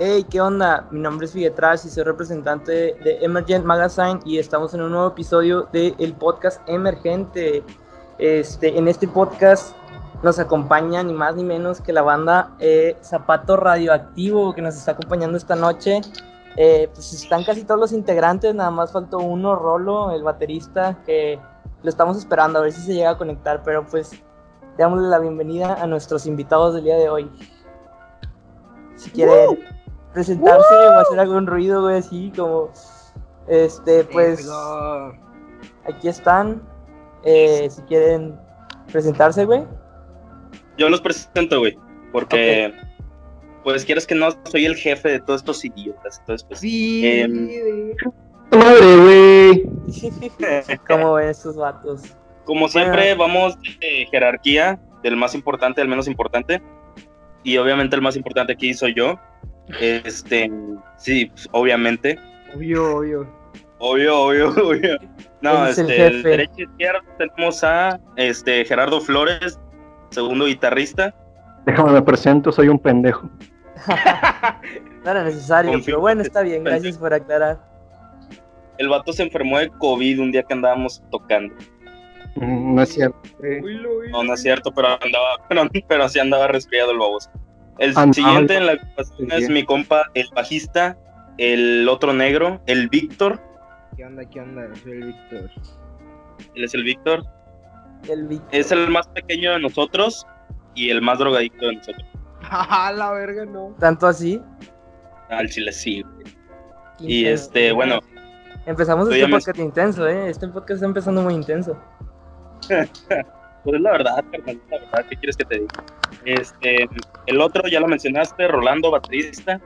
Hey, ¿qué onda? Mi nombre es Figetras y soy representante de Emergent Magazine y estamos en un nuevo episodio del podcast Emergente. Este, en este podcast nos acompaña ni más ni menos que la banda eh, Zapato Radioactivo que nos está acompañando esta noche. Eh, pues están casi todos los integrantes, nada más faltó uno, Rolo, el baterista, que lo estamos esperando a ver si se llega a conectar, pero pues démosle la bienvenida a nuestros invitados del día de hoy. Si quiere presentarse o hacer algún ruido, güey, así como, este, pues, aquí están, eh, si quieren presentarse, güey. Yo los presento, güey, porque, pues, quieres que no, soy el jefe de todos estos idiotas, entonces, pues, Sí, em, madre, güey. ¿Cómo ven estos vatos? como siempre, vamos de jerarquía, del más importante al menos importante, y obviamente el más importante aquí soy yo, este, sí, pues, obviamente, Obvio, obvio. Obvio, obvio, obvio. No, es el este, el jefe. derecha e izquierda tenemos a este Gerardo Flores, segundo guitarrista. Déjame me presento, soy un pendejo. No era necesario, Confío pero bueno, está bien, gracias por aclarar. El vato se enfermó de COVID un día que andábamos tocando. Mm, No es cierto. No, no es cierto, pero andaba, pero, pero sí andaba resfriado el baboso. El siguiente en la es mi compa, el bajista, el otro negro, el Víctor. ¿Qué onda? ¿Qué onda? Soy el Víctor. Él es el Víctor. El Vic- Es el más pequeño de nosotros y el más drogadicto de nosotros. ¡Ah, la verga, no! Tanto así. Al chile sí. güey. Y este, bueno, Empezamos este me- podcast intenso, ¿eh? Este podcast está empezando muy intenso. Pues es la verdad, carnal, la verdad, ¿qué quieres que te diga? Este, el otro ya lo mencionaste, Rolando, baterista,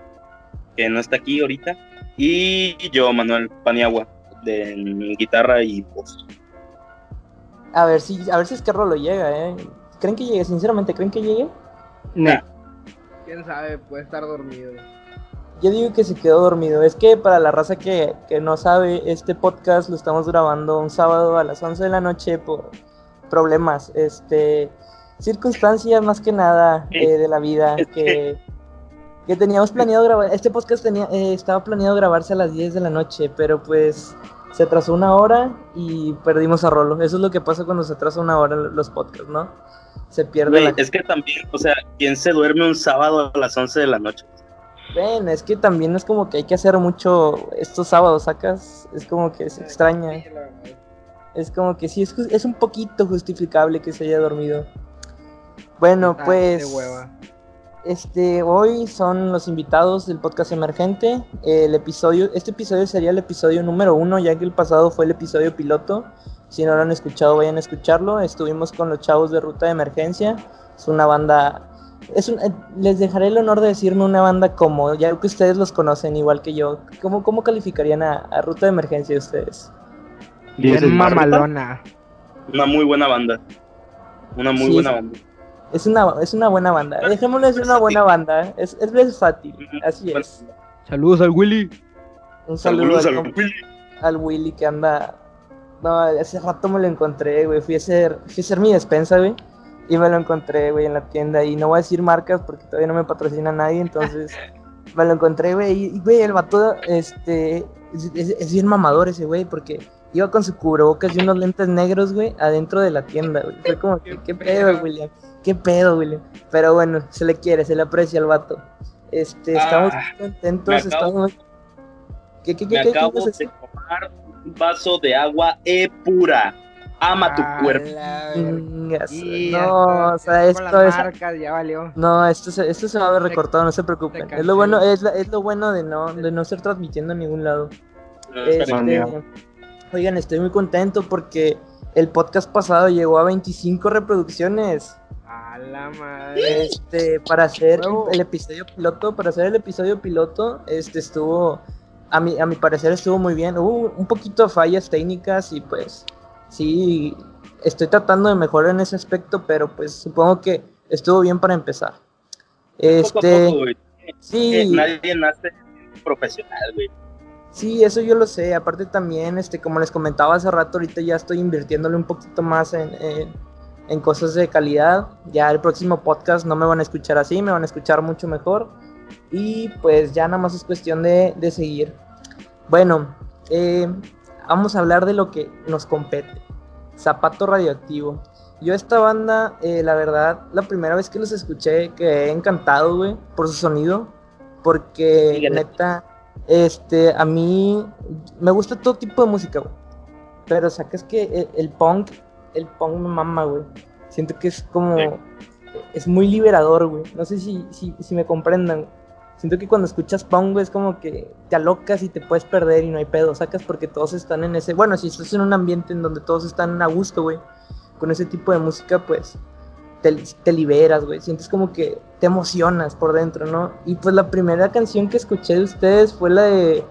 que no está aquí ahorita, y yo, Manuel Paniagua, de guitarra y voz. A ver si, a ver si es que Rolo llega, ¿eh? ¿Creen que llegue? Sinceramente, ¿creen que llegue? Ne. ¿Quién sabe? Puede estar dormido. Yo digo que se quedó dormido. Es que para la raza que, que no sabe, este podcast lo estamos grabando un sábado a las 11 de la noche por problemas, este, circunstancias más que nada eh, de la vida que- que, teníamos planeado grabar. Este podcast tenía, eh, estaba planeado grabarse a las 10 de la noche, pero pues se atrasó una hora y perdimos a Rolo. Eso es lo que pasa cuando se atrasa una hora los podcasts, ¿no? Se pierde la es que también, o sea, ¿quién se duerme un sábado a las 11 de la noche? Bueno, es que también es como que hay que hacer mucho estos sábados, sacas. Es como que se extraña. Es como que sí, es, es un poquito justificable que se haya dormido. Bueno, Ah, pues. Este, hoy son los invitados del podcast emergente. El episodio, este episodio sería el episodio número uno, ya que el pasado fue el episodio piloto. Si no lo han escuchado, vayan a escucharlo. Estuvimos con los chavos de Ruta de Emergencia. Es una banda. Es un- eh, les dejaré el honor de decirme una banda como, ya que ustedes los conocen igual que yo. ¿Cómo, cómo calificarían a, a Ruta de Emergencia ustedes? Diez Bien es mamalona. Una muy buena banda. Una muy Sí, buena banda. Es una, es una buena banda. Dejémoslo decir una buena banda. ¿eh? Es, es versátil. Así es. Saludos al Willy. Un saludo Saludos al al Willy. al Willy que anda. No, hace rato me lo encontré, güey. Fui a hacer, fui a hacer mi despensa, güey. Y me lo encontré, güey, en la tienda. Y no voy a decir marcas porque todavía no me patrocina nadie. Entonces, me lo encontré, güey. Y, güey, el vato, este. Es, es- es bien mamador ese, güey, porque iba con su cubrebocas y unos lentes negros, güey, adentro de la tienda, güey. Fue como, ¿qué pedo, William? ¿Qué pedo, William? Pero bueno, se le quiere, se le aprecia al vato. Este, estamos Ah, muy contentos, estamos. ¿Qué, qué, qué, Me acabo de tomar un vaso de agua E pura. Ama tu A cuerpo. no, o sea, esto es. marcas, ya valió. No, esto se, esto se va a ver recortado, no se preocupen. Es lo bueno, es, la- es lo bueno de no, de no estar transmitiendo en ningún lado. Este, oigan, estoy muy contento porque el podcast pasado llegó a 25 reproducciones. A la madre. Este, para hacer el episodio piloto, para hacer el episodio piloto, este estuvo, a mi, a mi parecer estuvo muy bien. Hubo un poquito de fallas técnicas y pues sí, estoy tratando de mejorar en ese aspecto, pero pues supongo que estuvo bien para empezar. Poco a Este, poco, güey. Eh, sí, Nadie nace profesional, güey. Sí, eso yo lo sé. Aparte también, este, como les comentaba hace rato, ahorita ya estoy invirtiéndole un poquito más en, en, en cosas de calidad. Ya el próximo podcast no me van a escuchar así, me van a escuchar mucho mejor. Y pues ya nada más es cuestión de, de seguir. Bueno, eh, vamos a hablar de lo que nos compete. Zapato Radioactivo. Yo esta banda, eh, la verdad, la primera vez que los escuché quedé encantado, güey, por su sonido. Porque, neta, este, a mí me gusta todo tipo de música, güey. Pero sacas que el, el punk, el punk me mama, güey. Siento que es como, Sí. es muy liberador, güey. No sé si, si, si me comprendan. Siento que cuando escuchas güey, es como que te alocas y te puedes perder y no hay pedo, sacas porque todos están en ese, bueno, si estás en un ambiente en donde todos están a gusto, güey, con ese tipo de música, pues te, te liberas, güey, sientes como que te emocionas por dentro, ¿no? Y pues la primera canción que escuché de ustedes fue la de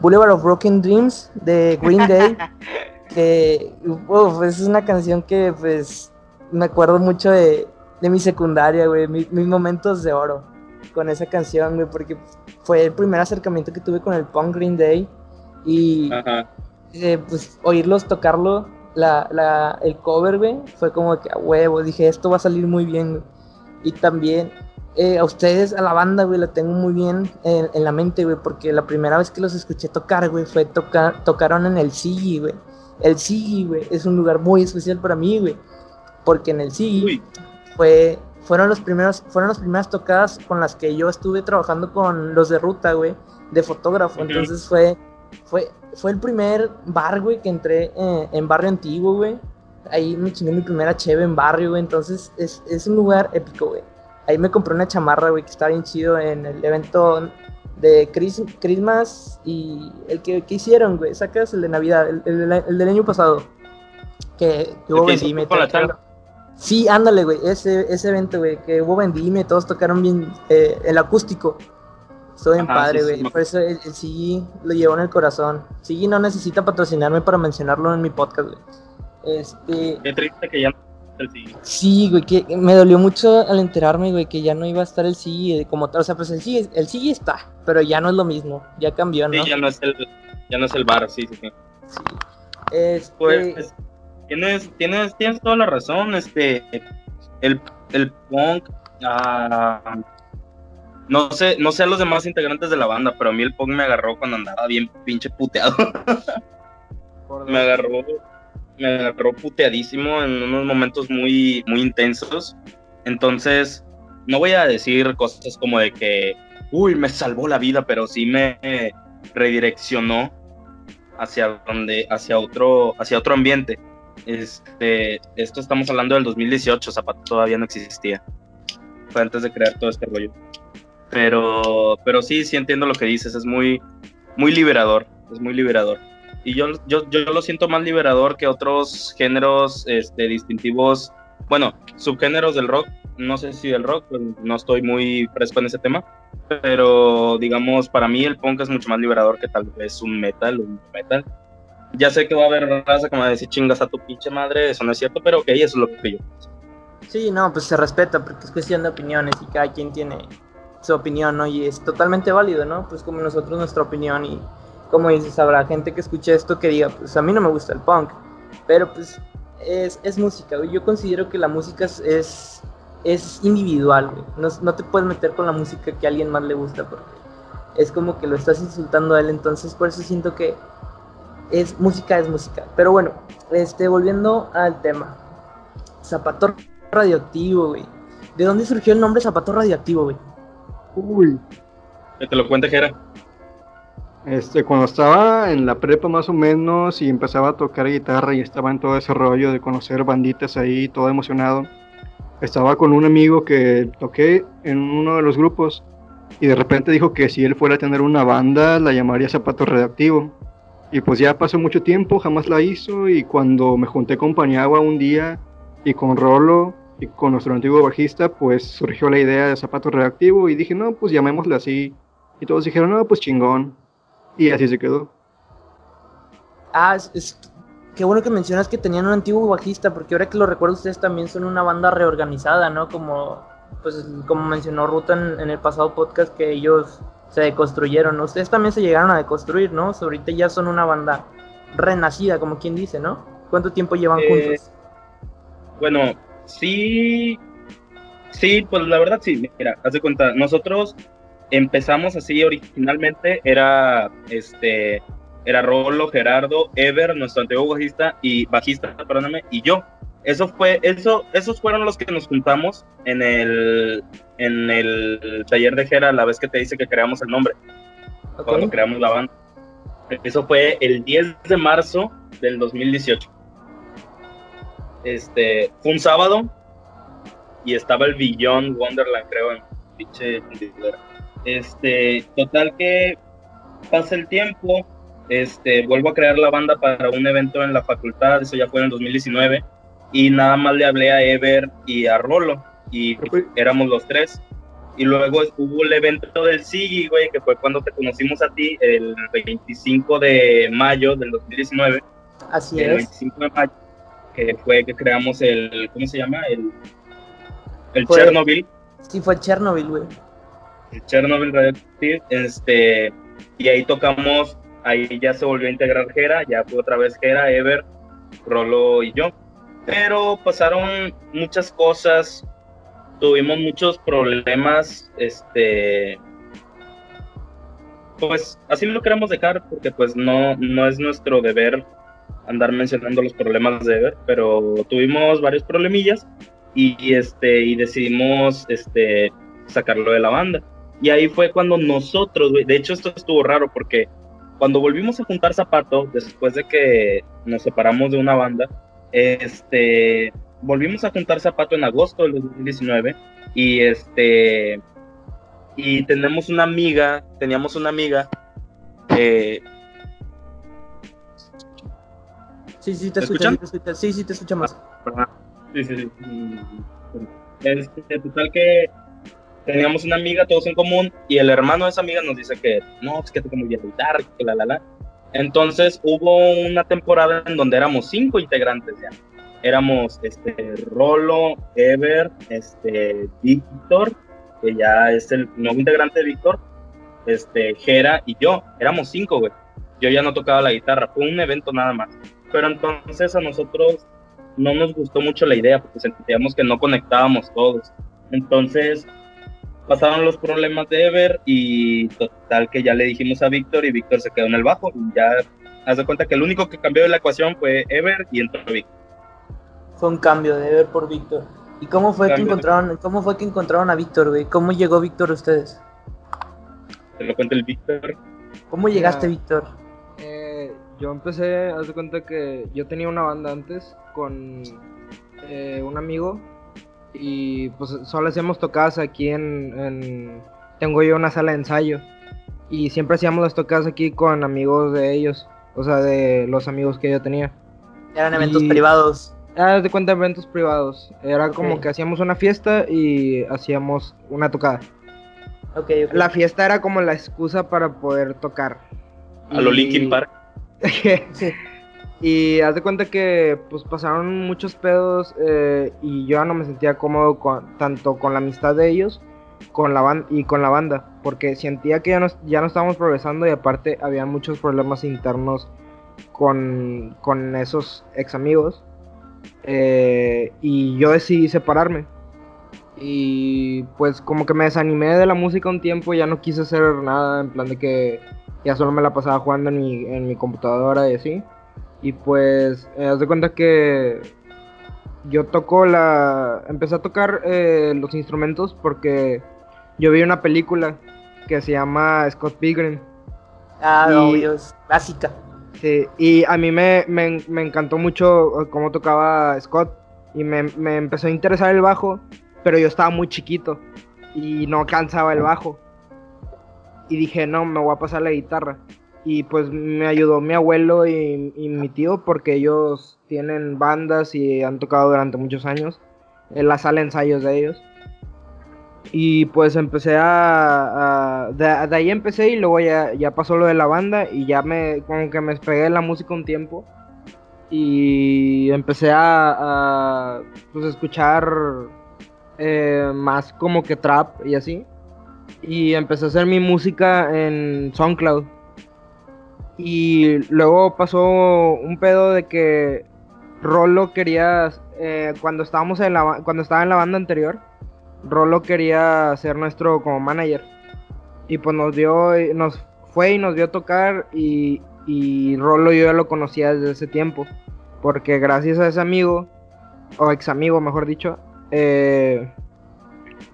Boulevard of Broken Dreams de Green Day, que uf, es una canción que pues me acuerdo mucho de, de mi secundaria, güey, mi- mis momentos de oro con esa canción, güey, porque fue el primer acercamiento que tuve con el punk Green Day y Ajá. eh, pues oírlos tocarlo, la, la, el cover, güey, fue como que a huevo, dije, esto va a salir muy bien, güey. Y también eh, a ustedes, a la banda, güey, la tengo muy bien en, en la mente, güey, porque la primera vez que los escuché tocar, güey, fue tocar, tocaron en el Sigi, güey. El Sigi, güey, es un lugar muy especial para mí, güey, porque en el Sigi fue fueron los primeros fueron las primeras tocadas con las que yo estuve trabajando con los de ruta güey de fotógrafo. Entonces fue fue fue el primer bar güey que entré eh, en barrio antiguo güey. Ahí me chingué mi primera cheve en barrio güey. Entonces es, es un lugar épico güey. Ahí me compré una chamarra güey que está bien chido en el evento de Chris, Christmas y el que, que hicieron güey. Sacas el de Navidad el, el, el del año pasado que, que hubo ¿El que hizo vendimia y con la todo. changa? Sí, ándale, güey, ese, ese evento, güey, que hubo vendimia y todos tocaron bien eh, el acústico. Estuvo bien Ajá, padre, güey. sí, Por eso el, el CG lo llevó en el corazón. CG no necesita patrocinarme para mencionarlo en mi podcast, güey. Este, Qué triste que ya no el siguiente. sí, güey, que me dolió mucho al enterarme, güey, que ya no iba a estar el CG como tal. O sea, pues el CG, el CG está, pero ya no es lo mismo. Ya cambió, ¿no? Sí, ya no es el, ya no es el bar, sí, sí, sí. Sí. Este, Pues tienes, tienes, tienes toda la razón, este el, el punk ah, no sé, no sé a los demás integrantes de la banda, pero a mí el punk me agarró cuando andaba bien pinche puteado. Me agarró, me agarró puteadísimo en unos momentos muy, muy intensos. Entonces, no voy a decir cosas como de que, uy, me salvó la vida, pero sí me redireccionó hacia donde, hacia otro, hacia otro ambiente. Este, esto estamos hablando del 2018, Zapato todavía no existía. Fue antes de crear todo este rollo. Pero, pero sí, sí entiendo lo que dices, es muy, muy liberador, es muy liberador. Y yo, yo, yo lo siento más liberador que otros géneros este, distintivos, bueno, subgéneros del rock, no sé si del rock, pues no estoy muy fresco en ese tema, pero digamos, para mí el punk es mucho más liberador que tal vez un metal, un metal. Ya sé que va a haber raza va a decir chingas a tu pinche madre, eso no es cierto, pero ok, eso es lo que yo pienso. Sí, no, pues se respeta porque es cuestión de opiniones y cada quien tiene su opinión, ¿no? Y es totalmente válido, ¿no? Pues como nosotros nuestra opinión y como dices, habrá gente que escuche esto que diga, pues a mí no me gusta el punk, pero pues es, es música. Yo considero que la música es, es individual, güey. No, no te puedes meter con la música que a alguien más le gusta porque es como que lo estás insultando a él, entonces por eso siento que es música, es música. Pero bueno, este, volviendo al tema. Zapato radioactivo, güey. ¿De dónde surgió el nombre Zapato radioactivo, güey? Uy, Que te lo cuente, Jera. este, cuando estaba en la prepa más o menos y empezaba a tocar guitarra y estaba en todo ese rollo de conocer banditas ahí, todo emocionado, estaba con un amigo que toqué en uno de los grupos y de repente dijo que si él fuera a tener una banda la llamaría Zapato Radioactivo. Y pues ya pasó mucho tiempo, jamás la hizo y cuando me junté con Paniagua un día y con Rolo y con nuestro antiguo bajista, pues surgió la idea de Zapato Radioactivo y dije, no, pues llamémosle así. Y todos dijeron, no, pues chingón. Y así se quedó. Ah, es, qué bueno que mencionas que tenían un antiguo bajista, porque ahora que lo recuerdo, ustedes también son una banda reorganizada, ¿no? Como, pues, como mencionó Ruta en el pasado podcast, que ellos se deconstruyeron. Ustedes también se llegaron a deconstruir, ¿no? ahorita ya son una banda renacida, como quien dice, ¿no? ¿Cuánto tiempo llevan Eh, juntos? Bueno, sí, sí, pues la verdad sí, mira, haz de cuenta, nosotros empezamos así originalmente, era este, era Rolo, Gerardo, Ever, nuestro antiguo bajista y bajista, perdóname, y yo. Eso fue, eso, esos fueron los que nos juntamos en el, en el taller de Gera la vez que te dice que creamos el nombre, cuando creamos la banda. Eso fue el 10 de marzo del 2018. Este, fue un sábado y estaba el Billón Wonderland, creo, en pinche. Este, total que pasa el tiempo, este, vuelvo a crear la banda para un evento en la facultad, eso ya fue en el 2019, y nada más le hablé a Ever y a Rolo, y éramos los tres. Y luego hubo el evento del SIGI, güey, que fue cuando te conocimos a ti, el 25 de mayo del 2019 Así el es. 25 de mayo, que fue que creamos el, ¿cómo se llama? El, el Fue- Chernobyl, Sí, fue Chernobyl, güey. el Chernobyl Radioactive, este, y ahí tocamos, ahí ya se volvió a integrar Gera, ya fue otra vez Gera, Ever, Rolo y yo, pero pasaron muchas cosas, tuvimos muchos problemas, este, pues así lo queremos dejar, porque pues no, no es nuestro deber andar mencionando los problemas de Ever, pero tuvimos varios problemillas y, y, este y decidimos este sacarlo de la banda. Y ahí fue cuando nosotros, de hecho esto estuvo raro porque cuando volvimos a juntar zapatos después de que nos separamos de una banda, este volvimos a juntar zapato en agosto del 2019 y este y tenemos una amiga, teníamos una amiga eh, Sí, sí, te ¿Me escucho, escuchan? sí, te. Sí, sí, te escucho más. Ajá. Sí, sí, sí. Este, total que teníamos una amiga, todos en común, y el hermano de esa amiga nos dice que no, es que toca muy bien la guitarra, que la, la, la. Entonces hubo una temporada en donde éramos cinco integrantes ya. Éramos este, Rolo, Ever, este, Víctor, que ya es el nuevo integrante de Víctor, este, Jera y yo. Éramos cinco, güey. Yo ya no tocaba la guitarra, fue un evento nada más. Pero entonces a nosotros no nos gustó mucho la idea porque sentíamos que no conectábamos todos. Entonces pasaron los problemas de Ever y total que ya le dijimos a Víctor y Víctor se quedó en el bajo y ya haz de cuenta que el único que cambió de la ecuación fue Ever y entró Víctor. Fue un cambio de Ever por Víctor. ¿Y cómo fue que de- encontraron, cómo fue que encontraron a Víctor, güey? ¿Cómo llegó Víctor a ustedes? Te lo cuenta el Víctor. ¿Cómo llegaste. Víctor? Eh, yo empecé, haz de cuenta que yo tenía una banda antes con eh, un amigo y pues solo hacíamos tocadas aquí en, en- Tengo yo una sala de ensayo y siempre hacíamos las tocadas aquí con amigos de ellos, o sea, de los amigos que yo tenía. Eran eventos Y- privados. Ah, haz de cuenta eventos privados. Era como que hacíamos una fiesta y hacíamos una tocada. Ok, ok. La fiesta era como la excusa para poder tocar. A lo Y- Linkin Park. Sí. Y haz de cuenta que pues pasaron muchos pedos eh, y yo ya no me sentía cómodo tanto con la amistad de ellos con la y con la banda porque sentía que ya no, ya no estábamos progresando y aparte había muchos problemas internos con, con esos ex amigos eh, y yo decidí separarme y pues como que me desanimé de la música un tiempo ya no quise hacer nada en plan de que ya solo me la pasaba jugando en mi, en mi computadora y así. Y pues, eh, haz de cuenta que yo toco la. Empecé a tocar eh, los instrumentos porque yo vi una película que se llama Scott Pilgrim. Ah, y- obvio, es clásica. Sí, y a mí me, me, me encantó mucho eh, cómo tocaba Scott. Y me, me empezó a interesar el bajo, pero yo estaba muy chiquito y no alcanzaba el bajo. Y dije, no, me voy a pasar la guitarra. Y pues me ayudó mi abuelo y, y mi tío porque ellos tienen bandas y han tocado durante muchos años en la sala de ensayos de ellos. Y pues empecé a... a- de, de ahí empecé y luego ya, ya pasó lo de la banda y ya me... como que me despegué de la música un tiempo. Y empecé a, a pues escuchar eh, más como que trap y así. y empecé a hacer mi música en SoundCloud. Y luego pasó un pedo de que Rolo quería, eh, cuando estábamos en la, cuando estaba en la banda anterior, Rolo quería ser nuestro como manager. Y pues nos dio, nos fue y nos vio tocar y, y Rolo yo ya lo conocía desde ese tiempo. Porque gracias a ese amigo, o ex amigo mejor dicho, eh,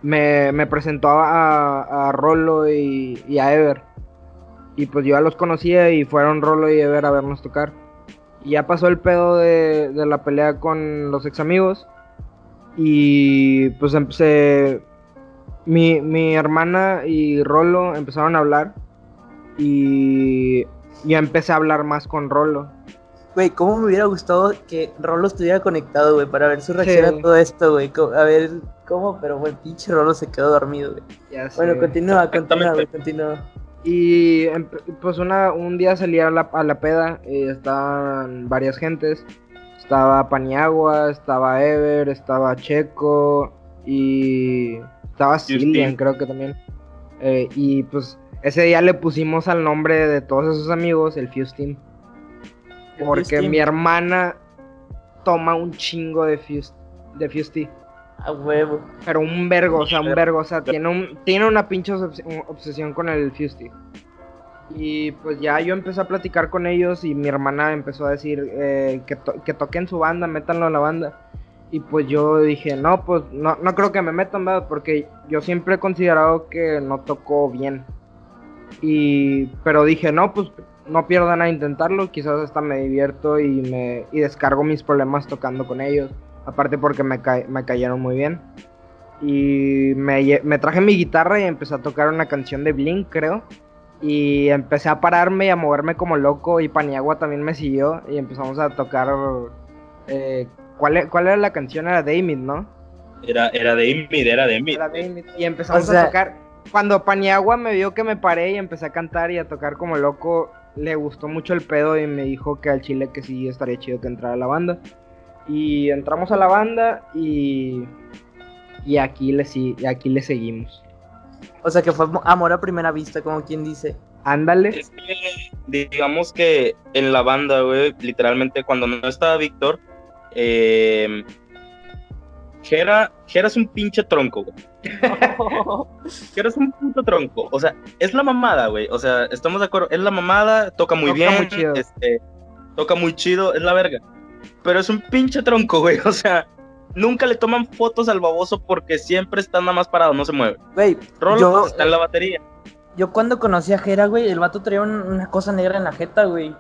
me, me, presentó a, a Rolo y, y, a Ever. Y pues yo ya los conocía y fueron Rolo y Ever a vernos tocar. Y ya pasó el pedo de, de la pelea con los ex amigos. Y pues empecé. Mi, mi hermana y Rolo empezaron a hablar. Y ya empecé a hablar más con Rolo. Güey, ¿cómo me hubiera gustado que Rolo estuviera conectado, güey, para ver su reacción sí. a todo esto, güey? A ver cómo, pero güey, pinche Rolo se quedó dormido, güey. Bueno, continúa, continúa, güey, continúa. Y pues una, un día salí a la, a la peda y estaban varias gentes. Estaba Paniagua, estaba Ever, estaba Checo y estaba Cillian, creo que también. Eh, y pues ese día le pusimos al nombre de todos esos amigos el Fuse Team. Porque mi hermana toma un chingo de Fuse, de Fuse Tea. A huevo. Pero un vergo, o sea, un vergo. O sea, tiene, un, tiene una pinche obsesión con el Fuse Tea. Y pues ya yo empecé a platicar con ellos y mi hermana empezó a decir eh, que, to que toquen su banda, métanlo a la banda. Y pues yo dije, no, pues no, no creo que me metan, ¿verdad? Porque yo siempre he considerado que no tocó bien. Y, pero dije, no, pues no pierdo nada intentarlo, quizás hasta me divierto y, me, y descargo mis problemas tocando con ellos. Aparte porque me, ca me cayeron muy bien. Y me, me, traje mi guitarra y empecé a tocar una canción de Blink, creo. Y empecé a pararme y a moverme como loco. Y Paniagua también me siguió. Y empezamos a tocar. Eh, ¿cuál, ¿Cuál era la canción? Era Damid, ¿no? Era, era Damid, era Damid. Y empezamos o sea... a tocar. Cuando Paniagua me vio que me paré y empecé a cantar y a tocar como loco, le gustó mucho el pedo y me dijo que al chile que sí estaría chido que entrara a la banda. Y entramos a la banda y, y aquí, le, y aquí le seguimos. O sea que fue amor a primera vista, como quien dice. Ándale. Es que, digamos que en la banda, güey, literalmente cuando no estaba Víctor, eh, Jera, Jera es un pinche tronco, güey. Jera es un puto tronco. O sea, es la mamada, güey. O sea, estamos de acuerdo. Es la mamada, toca muy Toca bien. muy chido. Este, toca muy chido, es la verga. Pero es un pinche tronco, güey. O sea, nunca le toman fotos al baboso porque siempre está nada más parado, no se mueve. Güey, Rolo yo, está en la batería. yo cuando conocí a Jera, güey, el vato traía un- una cosa negra en la jeta, güey.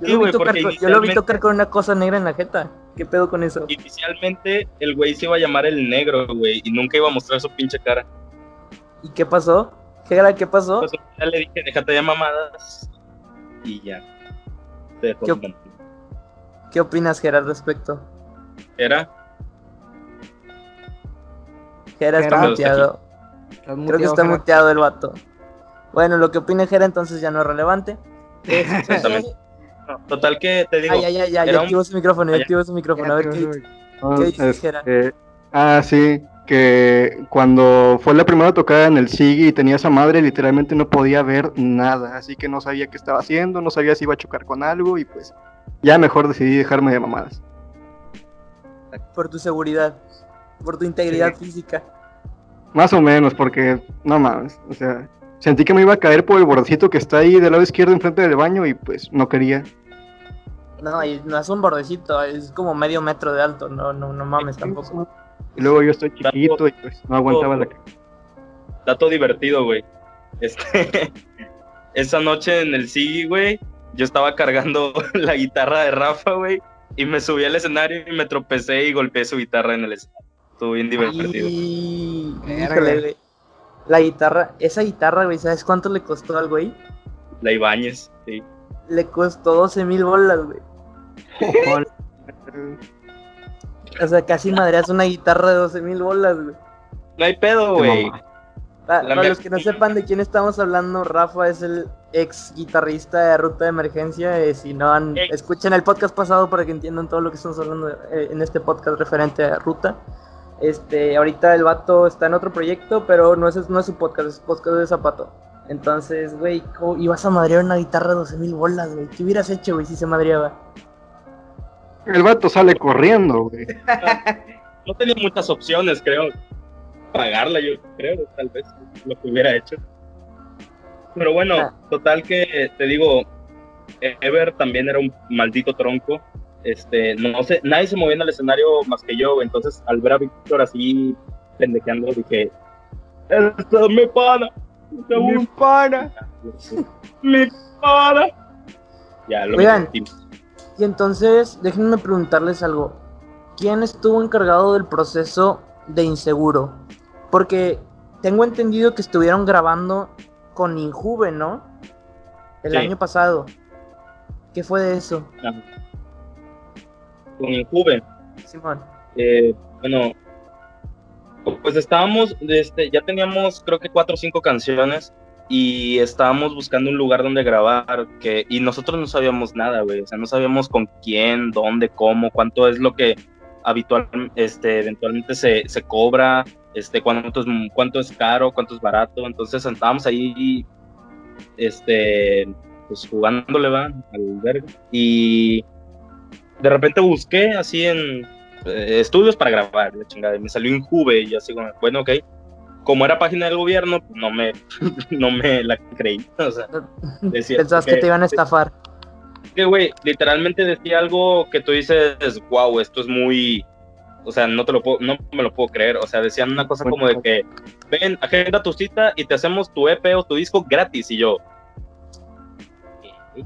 Yo, Sí, lo vi tocar con- yo lo vi inicialmente- tocar con una cosa negra en la jeta. ¿Qué pedo con eso? Inicialmente el güey se iba a llamar el negro, güey, y nunca iba a mostrar su pinche cara. ¿Y qué pasó? Jera, ¿qué pasó? Pues ya le dije, déjate de mamadas. Y ya. Se dejó ¿Qué. ¿Qué opinas, Jera, al respecto? Era. Jera está muteado. Estás Creo que muteado, está muteado el vato. Bueno, lo que opine Jera entonces ya no es relevante. Exactamente. No, total que te digo. Ay, ay, ay, ya, ya un- activó su micrófono, ya ya. activó su micrófono. A ver qué. ¿Qué dices? Este, ah, sí, que cuando fue la primera tocada en el SIGI y tenía esa madre, literalmente no podía ver nada, así que no sabía qué estaba haciendo, no sabía si iba a chocar con algo y pues ya mejor decidí dejarme de mamadas. Por tu seguridad, por tu integridad física. Más o menos, porque no mames, o sea, sentí que me iba a caer por el bordecito que está ahí del lado izquierdo enfrente del baño y pues no quería. No, y no es un bordecito, es como medio metro de alto. No, no, no mames tampoco. Y luego yo estoy chiquito y pues no aguantaba la Dato divertido, güey. Este. Esa noche en el SIGI, güey, yo estaba cargando la guitarra de Rafa, güey, y me subí al escenario y me tropecé y golpeé su guitarra en el escenario. Estuvo bien divertido. Y... Verga. Híjole, güey. La guitarra, esa guitarra, güey, ¿sabes cuánto le costó al güey? La Ibáñez, sí. Le costó 12 mil bolas, güey. O sea, casi madreas una guitarra de 12 mil bolas, güey. No hay pedo, güey. Para los que no sepan de quién estamos hablando, Rafa es el ex guitarrista de Ruta de Emergencia. eh, si no han, Ex. escuchen el podcast pasado para que entiendan todo lo que estamos hablando eh, en este podcast referente a Ruta. Este, ahorita el vato está en otro proyecto, pero no es, no es su podcast, es podcast de Zapato. Entonces, güey, ¿cómo ibas a madrear una guitarra de 12 mil bolas, güey. ¿Qué hubieras hecho, güey, si se madreaba? El vato sale corriendo, güey. No tenía muchas opciones, creo. Pagarla, yo creo, tal vez, lo que hubiera hecho. Pero bueno, Ah. total que te digo, Ever también era un maldito tronco. Este, no sé, nadie se movía en el escenario más que yo, entonces al ver a Víctor así pendejeando dije, ¡Esto es mi pana! ¡Te Mi gusta, pana. mi pana! Ya, lo Oigan. Y entonces, déjenme preguntarles algo. ¿Quién estuvo encargado del proceso de inseguro? Porque tengo entendido que estuvieron grabando con Injuve, ¿no? El Sí. año pasado. ¿Qué fue de eso, Ajá. Con el Juve. Simón? Eh, bueno, pues estábamos, este, ya teníamos creo que cuatro o cinco canciones y estábamos buscando un lugar donde grabar que, y nosotros no sabíamos nada, güey, o sea, no sabíamos con quién, dónde, cómo, cuánto es lo que habitual, este, eventualmente se, se cobra, este, cuánto es, cuánto es caro, cuánto es barato, entonces estábamos ahí, este, pues jugándole, va, al verga, y de repente busqué así en eh, estudios para grabar, la chingada, me salió Injuve y yo así como, bueno, ok. Como era página del gobierno, pues, no me, no me la creí. O sea, decía Pensabas que te iban a estafar. que, güey, literalmente decía algo que tú dices, wow, esto es muy, o sea, no te lo puedo, no me lo puedo creer. O sea, decían una cosa como de que, ven, agenda tu cita y te hacemos tu EP o tu disco gratis. Y yo, ¿qué?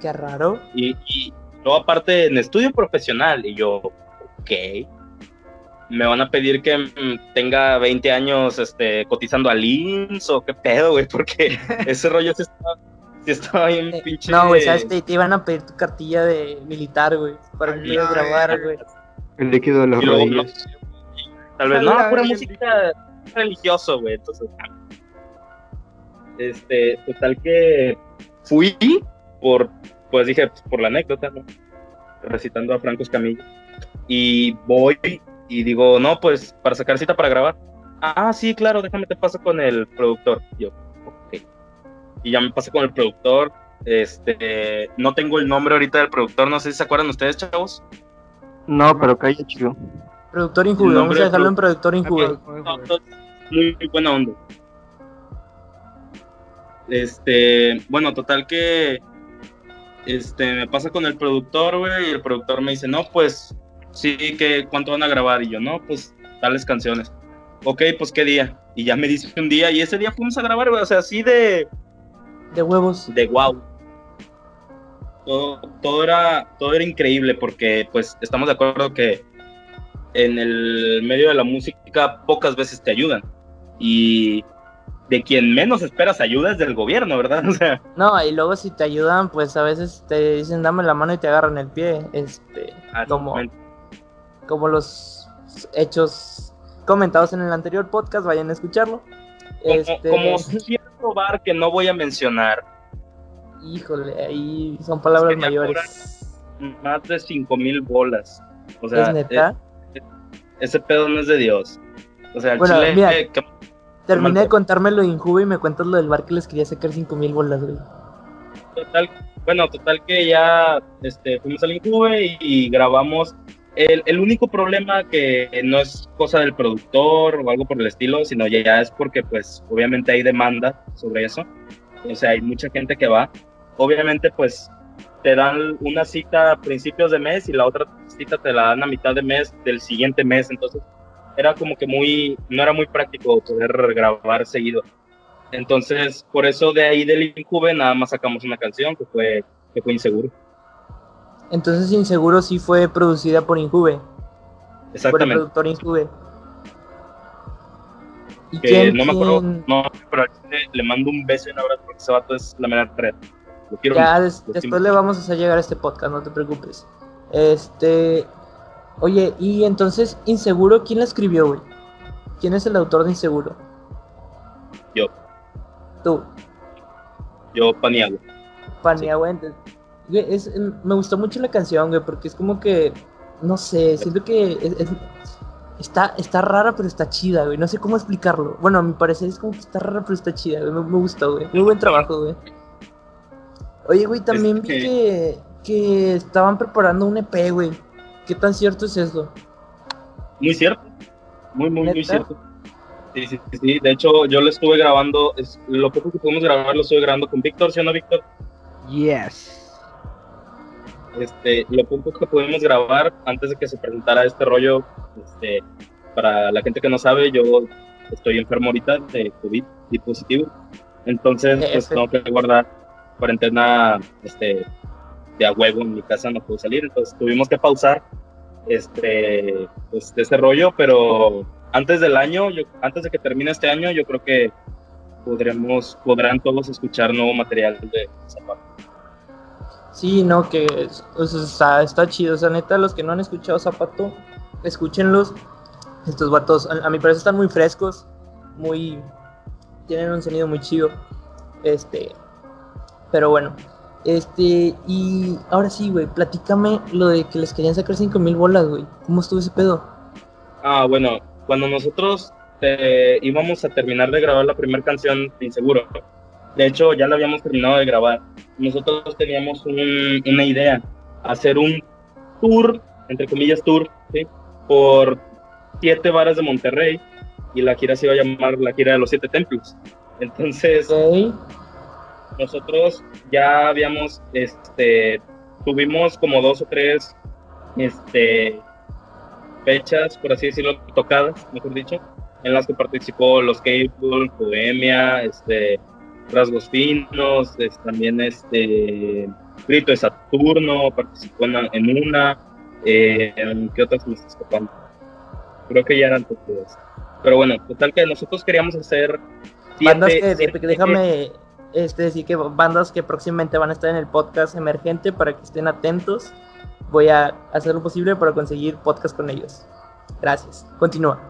Qué raro. Y, y luego aparte en estudio profesional, y yo, ok, me van a pedir que mm, tenga 20 años este, cotizando al IMSS o qué pedo, güey, porque ese rollo sí estaba, sí estaba bien Eh, pinche... No, güey, ¿sabes? Te, te iban a pedir tu cartilla de militar, güey. Para Ay, grabar, güey. El líquido de las Y luego, tal vez, no, pura música religioso, güey, entonces... Este, total que fui por, pues dije, pues, por la anécdota, ¿no? Recitando a Franco Escamilla. Y voy y digo, no, pues para sacar cita para grabar. Ah, sí, claro, déjame te paso con el productor. Yo, ok. Y ya me pasé con el productor. Este, no tengo el nombre ahorita del productor, no sé si se acuerdan ustedes, chavos. No, pero cae chido. Productor Injuve, El vamos a dejarlo en productor muy, muy buena onda. Este, bueno, total que este me pasa con el productor, güey, y el productor me dice, "No, pues sí, que cuánto van a grabar?" Y yo, "No, pues tales canciones." Ok, pues qué día. Y ya me dice un día y ese día fuimos a grabar, güey, o sea, así de De huevos. de wow. Todo, todo era todo era increíble porque pues estamos de acuerdo que en el medio de la música pocas veces te ayudan y de quien menos esperas ayuda es del gobierno, ¿verdad? O sea, No, y luego si te ayudan, pues a veces te dicen dame la mano y te agarran el pie. Este, como, como los hechos comentados en el anterior podcast, vayan a escucharlo. como, Este, como cierto bar que no voy a mencionar, híjole, ahí son palabras mayores. más de cinco mil bolas. O sea, ¿Es neta? e- ese pedo no es de Dios. O sea, el Bueno, chile mira. que- Terminé de contarme lo de Injuve y me cuentas lo del bar que les quería sacar 5 mil bolas, güey. total, bueno, total que ya este, fuimos al Injuve y, y grabamos. El, el único problema que no es cosa del productor o algo por el estilo, sino ya, ya es porque pues obviamente hay demanda sobre eso. O sea, hay mucha gente que va. Obviamente pues te dan una cita a principios de mes y la otra cita te la dan a mitad de mes del siguiente mes. Entonces era como que muy, no era muy práctico poder grabar seguido. Entonces, por eso de ahí del Injuve nada más sacamos una canción que fue, que fue Inseguro. Entonces Inseguro sí fue producida por Injuve, por el Exactamente. productor Injuve. ¿Y Que quién, no me acuerdo, quién- no, pero le mando un beso y un abrazo porque ese vato es la mera red. Lo quiero Ya des- después le vamos a hacer llegar a este podcast, no te preocupes. Este, oye, y entonces Inseguro, ¿quién la escribió, güey? ¿Quién es el autor de Inseguro? Yo. Tú, Yo Paniagua. Paniagüentes. Güey, es, me gustó mucho la canción, güey, porque es como que, no sé, siento que es, es- Está, está rara, pero está chida, güey. No sé cómo explicarlo. Bueno, a mi parecer es como que está rara, pero está chida, güey. Me, me gusta, güey. Muy buen trabajo, güey. Oye, güey, también vi que- que, que estaban preparando un EP, güey. ¿Qué tan cierto es eso? Muy cierto. Muy, muy, muy cierto. Sí, sí, sí. De hecho, yo lo estuve grabando, es, lo poco que pudimos grabar lo estuve grabando con Víctor, ¿sí o no, Víctor? Yes. Este, lo poco que pudimos grabar antes de que se presentara este rollo, este, para la gente que no sabe, yo estoy enfermo ahorita de COVID y positivo. Entonces, pues tengo que guardar cuarentena este, de a huevo en mi casa, no puedo salir. Entonces tuvimos que pausar este, pues, ese rollo, pero antes del año, yo, antes de que termine este año, yo creo que podremos, podrán todos escuchar nuevo material de Zapata. Sí, no, que o está chido. O sea, neta, los que no han escuchado Zapato, escúchenlos. Estos vatos, a, a mi parecer, están muy frescos. Muy. Tienen un sonido muy chido. Este. Pero bueno. Este. Y ahora sí, güey, platícame lo de que les querían sacar 5000 bolas, güey. ¿Cómo estuvo ese pedo? Ah, bueno, cuando nosotros eh, íbamos a terminar de grabar la primera canción de Inseguro, de hecho ya la habíamos terminado de grabar, nosotros teníamos un- una idea, hacer un tour, entre comillas tour, ¿sí? por siete bares de Monterrey y la gira se iba a llamar la gira de los siete templos. Entonces. Nosotros ya habíamos, este, tuvimos como dos o tres, este, fechas, por así decirlo, tocadas, mejor dicho, en las que participó Los Cable, Bohemia, este, Rasgos Finos, es- también este, Grito de Saturno, participó en, en una, eh, ¿en ¿qué otras me está escapando? Creo que ya eran todas. Pero bueno, total que nosotros queríamos hacer Bandas siete- que, siete- que déjame este, decir que bandas que próximamente van a estar en el podcast emergente para que estén atentos. Voy a hacer lo posible para conseguir podcast con ellos. Gracias. Continúa.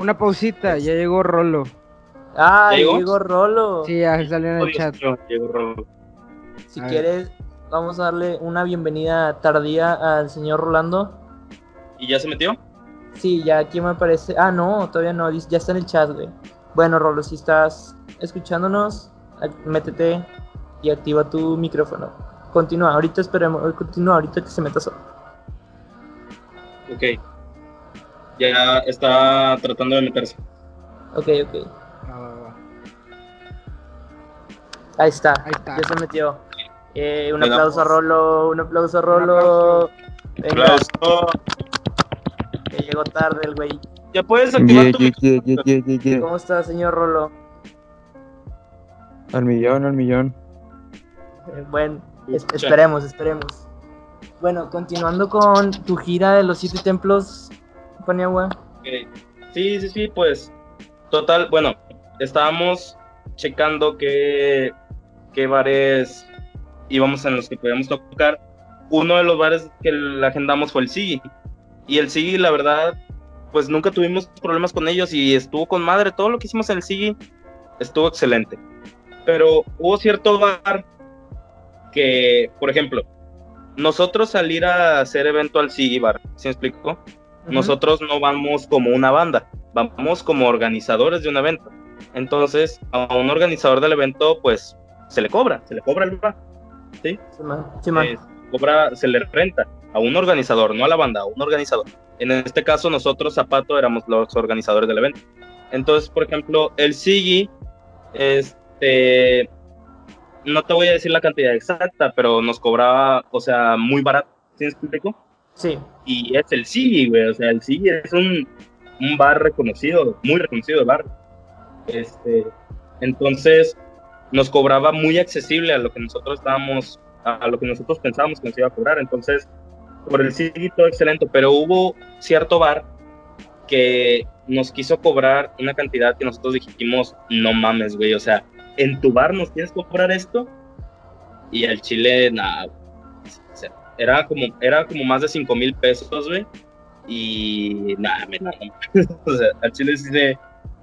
Una pausita, ya llegó Rolo. Ah, ¿Ya llegó? llegó Rolo. Sí, ya salió en el Dios chat. llegó Rolo. Si A ver. quieres, vamos a darle una bienvenida tardía al señor Rolando. ¿Y ya se metió? Sí, ya aquí me aparece. Ah, no, todavía no. Ya está en el chat, güey. Bueno, Rolo, si estás escuchándonos, métete y activa tu micrófono. Continúa, ahorita esperemos. Continúa, ahorita que se meta solo. Ok. Ya está tratando de meterse. Ok, ok. Va. Ahí está. Ahí está. Ya se metió. Eh, un Le aplauso a. Rolo, un aplauso a Un Rolo. aplauso. Venga, Aplauso. que llegó tarde el güey. Ya puedes activar Yeah, tu yeah, yeah, yeah, yeah, yeah, yeah. ¿Cómo está, señor Rolo? Al millón, al millón. Eh, bueno, es- esperemos, esperemos. Bueno, continuando con tu gira de los siete templos, Paniagua. Ok. Sí, sí, sí, pues. Total, bueno, estábamos checando qué, qué bares íbamos en los que podíamos tocar. Uno de los bares que la agendamos fue el Sigi. Y el Sigi, la verdad, pues nunca tuvimos problemas con ellos y estuvo con madre. Todo lo que hicimos en el Sigi estuvo excelente. Pero hubo cierto bar que, por ejemplo, nosotros salir a hacer evento al Sigi Bar, ¿sí me explico? Nosotros no vamos como una banda, vamos como organizadores de un evento. Entonces, a un organizador del evento, pues, se le cobra, se le cobra el bar, ¿sí? Sí, man. Sí, man. Eh, cobra, se le renta a un organizador, no a la banda, a un organizador. En este caso, nosotros, Zapato, éramos los organizadores del evento. Entonces, por ejemplo, el Sigi, este, no te voy a decir la cantidad exacta, pero nos cobraba, o sea, muy barato, ¿sí me explico? Sí. y es el Sigi, güey. O sea, el Sigi es un, un bar reconocido, muy reconocido de bar. Este, entonces, nos cobraba muy accesible a lo que nosotros estábamos, a lo que nosotros pensábamos que nos iba a cobrar. Entonces, por el Sigi todo excelente, pero hubo cierto bar que nos quiso cobrar una cantidad que nosotros dijimos, no mames, güey. O sea, en tu bar nos quieres cobrar esto y al Chile, nada. Era como, era como más de 5 mil pesos, güey. Y nada, me nada. o sea, al chile sí se.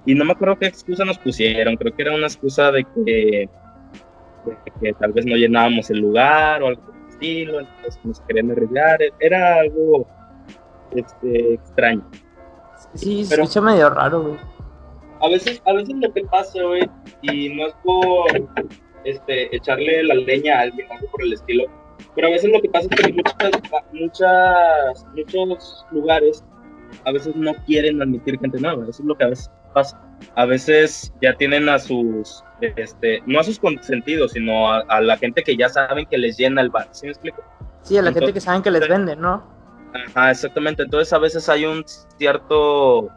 Y no me acuerdo qué excusa nos pusieron. Creo que era una excusa de que, de que tal vez no llenábamos el lugar o algo el estilo. Entonces nos querían arriesgar. Era algo este, extraño. Sí, se Pero- escucha medio raro, güey. A veces, a veces lo que pasa, güey, y no es por este, echarle la leña a alguien, algo por el estilo, pero a veces lo que pasa es que muchas, muchas, muchos lugares a veces no quieren admitir gente nueva, eso es lo que a veces pasa. A veces ya tienen a sus, este, no a sus consentidos, sino a, a la gente que ya saben que les llena el bar, ¿sí me explico? Sí, a la gente que saben que les venden, ¿no? Ajá, exactamente. Entonces a veces hay un cierto,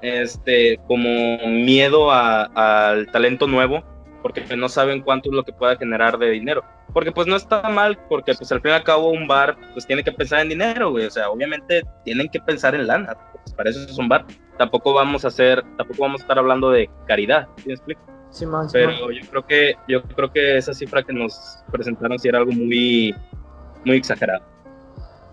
este, como miedo al talento nuevo, porque no saben cuánto es lo que pueda generar de dinero. Porque pues no está mal, porque pues al fin y al cabo un bar pues tiene que pensar en dinero, güey. O sea, obviamente tienen que pensar en lana, pues, para eso es un bar. Tampoco vamos a hacer, tampoco vamos a estar hablando de caridad, ¿sí me explico? Simón, Simón. Pero yo creo que, yo creo que esa cifra que nos presentaron sí era algo muy, muy exagerado.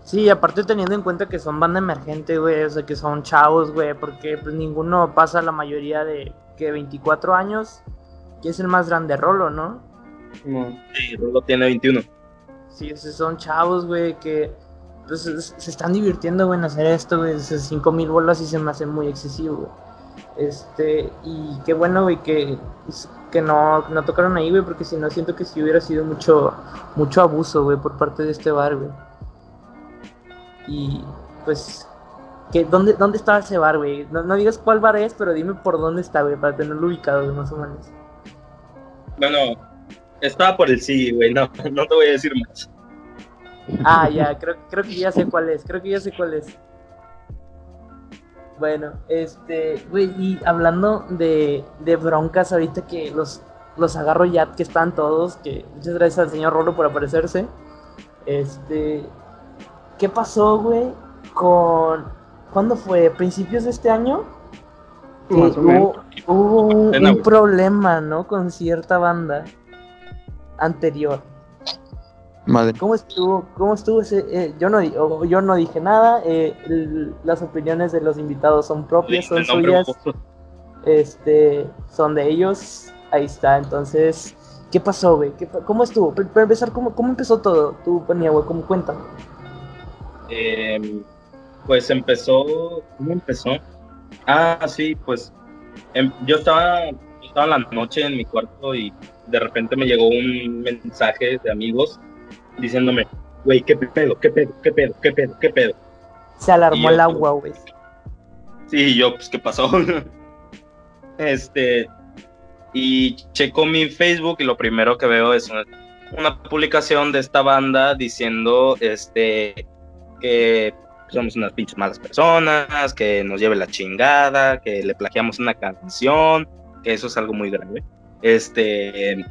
Sí, aparte teniendo en cuenta que son banda emergente, güey, o sea, que son chavos, güey, porque pues ninguno pasa la mayoría de que 24 años, que es el más grande rolo, ¿no? Sí, Rolo tiene 21. Sí, o sea, son chavos, güey, que pues, es- se están divirtiendo, güey, en hacer esto, güey, 5 mil bolas y se me hace muy excesivo, güey. Este, y qué bueno, güey, que, que no, no tocaron ahí, güey, porque si no siento que sí hubiera sido mucho, mucho abuso, güey, por parte de este bar, güey. Y pues, que, ¿dónde, ¿dónde estaba ese bar, güey? No, no digas cuál bar es, pero dime por dónde está, güey, para tenerlo ubicado, güey, más o menos. Bueno, estaba por el sí, güey, no, no te voy a decir más. Ah, ya, creo, creo que ya sé cuál es, creo que ya sé cuál es. Bueno, este, güey, y hablando de, de broncas ahorita que los, los agarro ya que están todos, que muchas gracias al señor Rolo por aparecerse. Este, ¿qué pasó, güey, con, ¿cuándo fue? ¿Principios de este año? Que Más o menos. hubo, hubo un, problema, ¿no? Con cierta banda anterior. Madre. ¿Cómo estuvo? ¿Cómo estuvo ese? eh, yo no yo no dije nada. eh, el- las opiniones de los invitados son propias, son suyas, este, son de ellos. Ahí está. Entonces, ¿qué pasó, güey? ¿Qué pa- ¿Cómo estuvo? Para para empezar, ¿cómo, cómo empezó todo? Tú, Paniagua, ¿cómo cuéntame? Eh, pues empezó, ¿cómo empezó? Ah, sí, pues em- yo estaba, yo estaba en la noche en mi cuarto y de repente me llegó un mensaje de amigos diciéndome, güey, ¿qué pedo? ¿Qué pedo? ¿Qué pedo? ¿Qué pedo? ¿Qué pedo? Se alarmó yo- el agua, güey. Sí, yo, pues, ¿qué pasó? este, y checo mi Facebook y lo primero que veo es una, una publicación de esta banda diciendo, este, que somos unas pinches malas personas, que nos lleve la chingada, que le plagiamos una canción, que eso es algo muy grave. Este,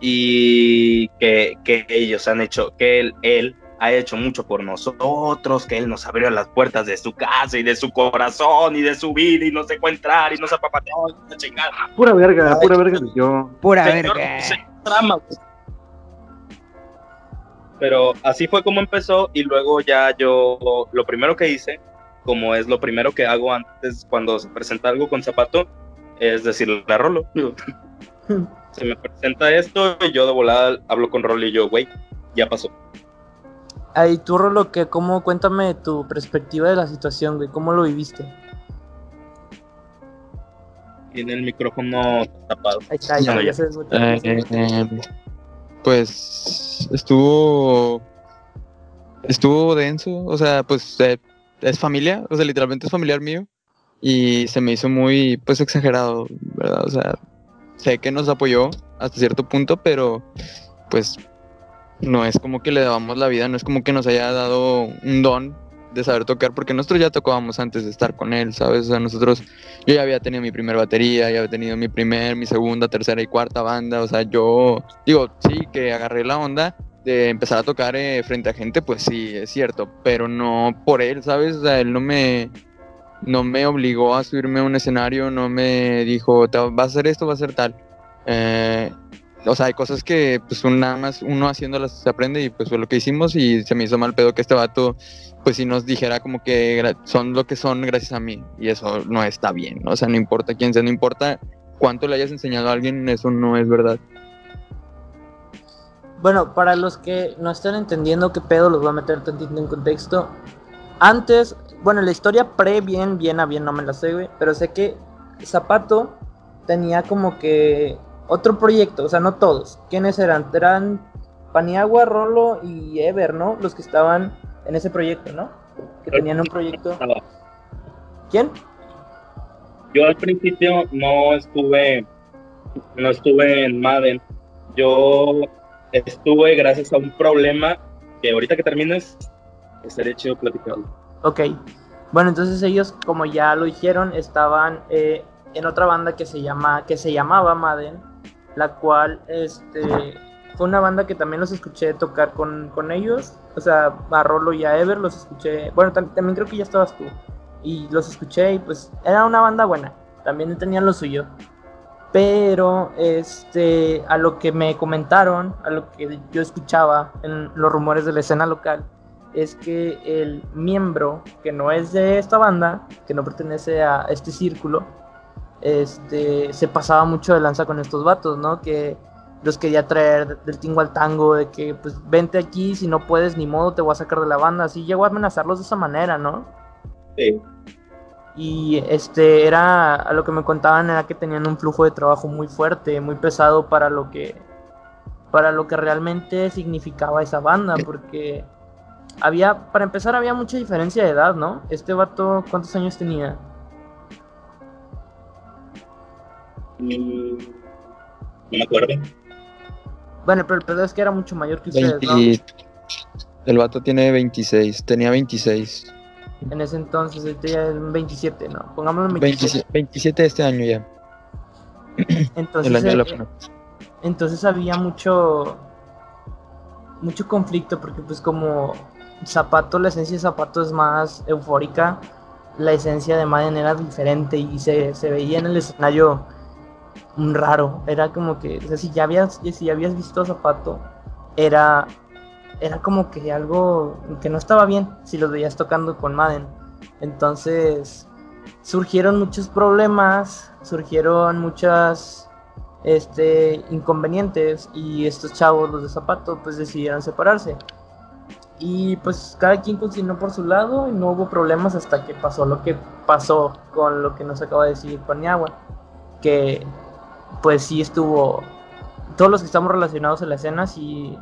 y que, que ellos han hecho, que él, él ha hecho mucho por nosotros, que él nos abrió las puertas de su casa y de su corazón y de su vida y nos dejó entrar y nos apapateó y chingada. Pura verga, Ay, pura verga de yo. Pura Señor, verga. señor trama. Pero así fue como empezó y luego ya yo lo primero que hice, como es lo primero que hago antes cuando se presenta algo con zapato, es decirle a Rolo. Se me presenta esto y yo de volada hablo con Rolo y yo, güey, ya pasó. Ahí tú, Rolo, que cómo, cuéntame tu perspectiva de la situación, güey. ¿Cómo lo viviste? Tiene el micrófono tapado. Ahí está, ya, No, ya ya. se desmuteó, Eh, eh, pues estuvo estuvo denso, o sea, pues eh, es familia, o sea, literalmente es familiar mío y se me hizo muy pues exagerado, ¿verdad? O sea, sé que nos apoyó hasta cierto punto, pero pues no es como que le dábamos la vida, no es como que nos haya dado un don de saber tocar, porque nosotros ya tocábamos antes de estar con él, ¿sabes? O sea, nosotros, yo ya había tenido mi primera batería, ya había tenido mi primer, mi segunda, tercera y cuarta banda, o sea, yo digo, sí, que agarré la onda de empezar a tocar eh, frente a gente, pues sí, es cierto, pero no por él, ¿sabes? O sea, él no me, no me obligó a subirme a un escenario, no me dijo, "Te vas a hacer esto, va a ser tal. Eh, o sea, hay cosas que pues nada más uno haciéndolas se aprende y pues fue lo que hicimos y se me hizo mal pedo que este vato pues si nos dijera como que son lo que son gracias a mí y eso no está bien, o sea, no importa quién sea, no importa cuánto le hayas enseñado a alguien, eso no es verdad. Bueno, para los que no están entendiendo qué pedo, los voy a meter tantito en contexto. Antes, bueno, la historia pre bien, bien a bien no me la sé, güey, pero sé que Zapato tenía como que otro proyecto, o sea, no todos. ¿Quiénes eran? Eran Paniagua, Rolo y Ever, ¿no? Los que estaban en ese proyecto, ¿no? Que tenían un proyecto. ¿Quién? Yo al principio no estuve, no estuve en Madden. Yo estuve gracias a un problema que ahorita que termines estaría chido platicarlo. Ok. Bueno, entonces ellos, como ya lo dijeron, estaban eh, en otra banda que se llama, que se llamaba Madden, la cual, este, fue una banda que también los escuché tocar con, con ellos, o sea, a Rolo y a Ever los escuché, bueno, también creo que ya estabas tú, y los escuché y pues era una banda buena, también tenían lo suyo, pero este, a lo que me comentaron, a lo que yo escuchaba en los rumores de la escena local, es que el miembro que no es de esta banda, que no pertenece a este círculo, este, se pasaba mucho de lanza con estos vatos, ¿no? Que los quería traer del tingo al tango, de que pues vente aquí, si no puedes ni modo te voy a sacar de la banda, así llegó a amenazarlos de esa manera, ¿no? Sí. Y este era a lo que me contaban era que tenían un flujo de trabajo muy fuerte, muy pesado para lo que para lo que realmente significaba esa banda, porque había para empezar había mucha diferencia de edad, ¿no? Este vato ¿cuántos años tenía? Mm, no me acuerdo. Bueno, pero el pedo es que era mucho mayor que ustedes, ¿no? 20 El vato tiene 26, tenía 26. En ese entonces, este ya es 27, ¿no? Pongámoslo en 27. 27, 27 este año ya, Entonces, el año de la eh, entonces había mucho mucho conflicto porque pues como Zapato, la esencia de Zapato es más eufórica, la esencia de Madden era diferente y se, se veía en el escenario raro, era como que, o sea, si ya habías, si ya habías visto a Zapato, era, era como que algo que no estaba bien si los veías tocando con Madden. Entonces surgieron muchos problemas, surgieron muchas este, inconvenientes y estos chavos, los de Zapato, pues decidieron separarse. Y pues cada quien continuó por su lado y no hubo problemas hasta que pasó lo que pasó con lo que nos acaba de decir Paniagua. Que pues sí estuvo, todos los que estamos relacionados a la escena sí,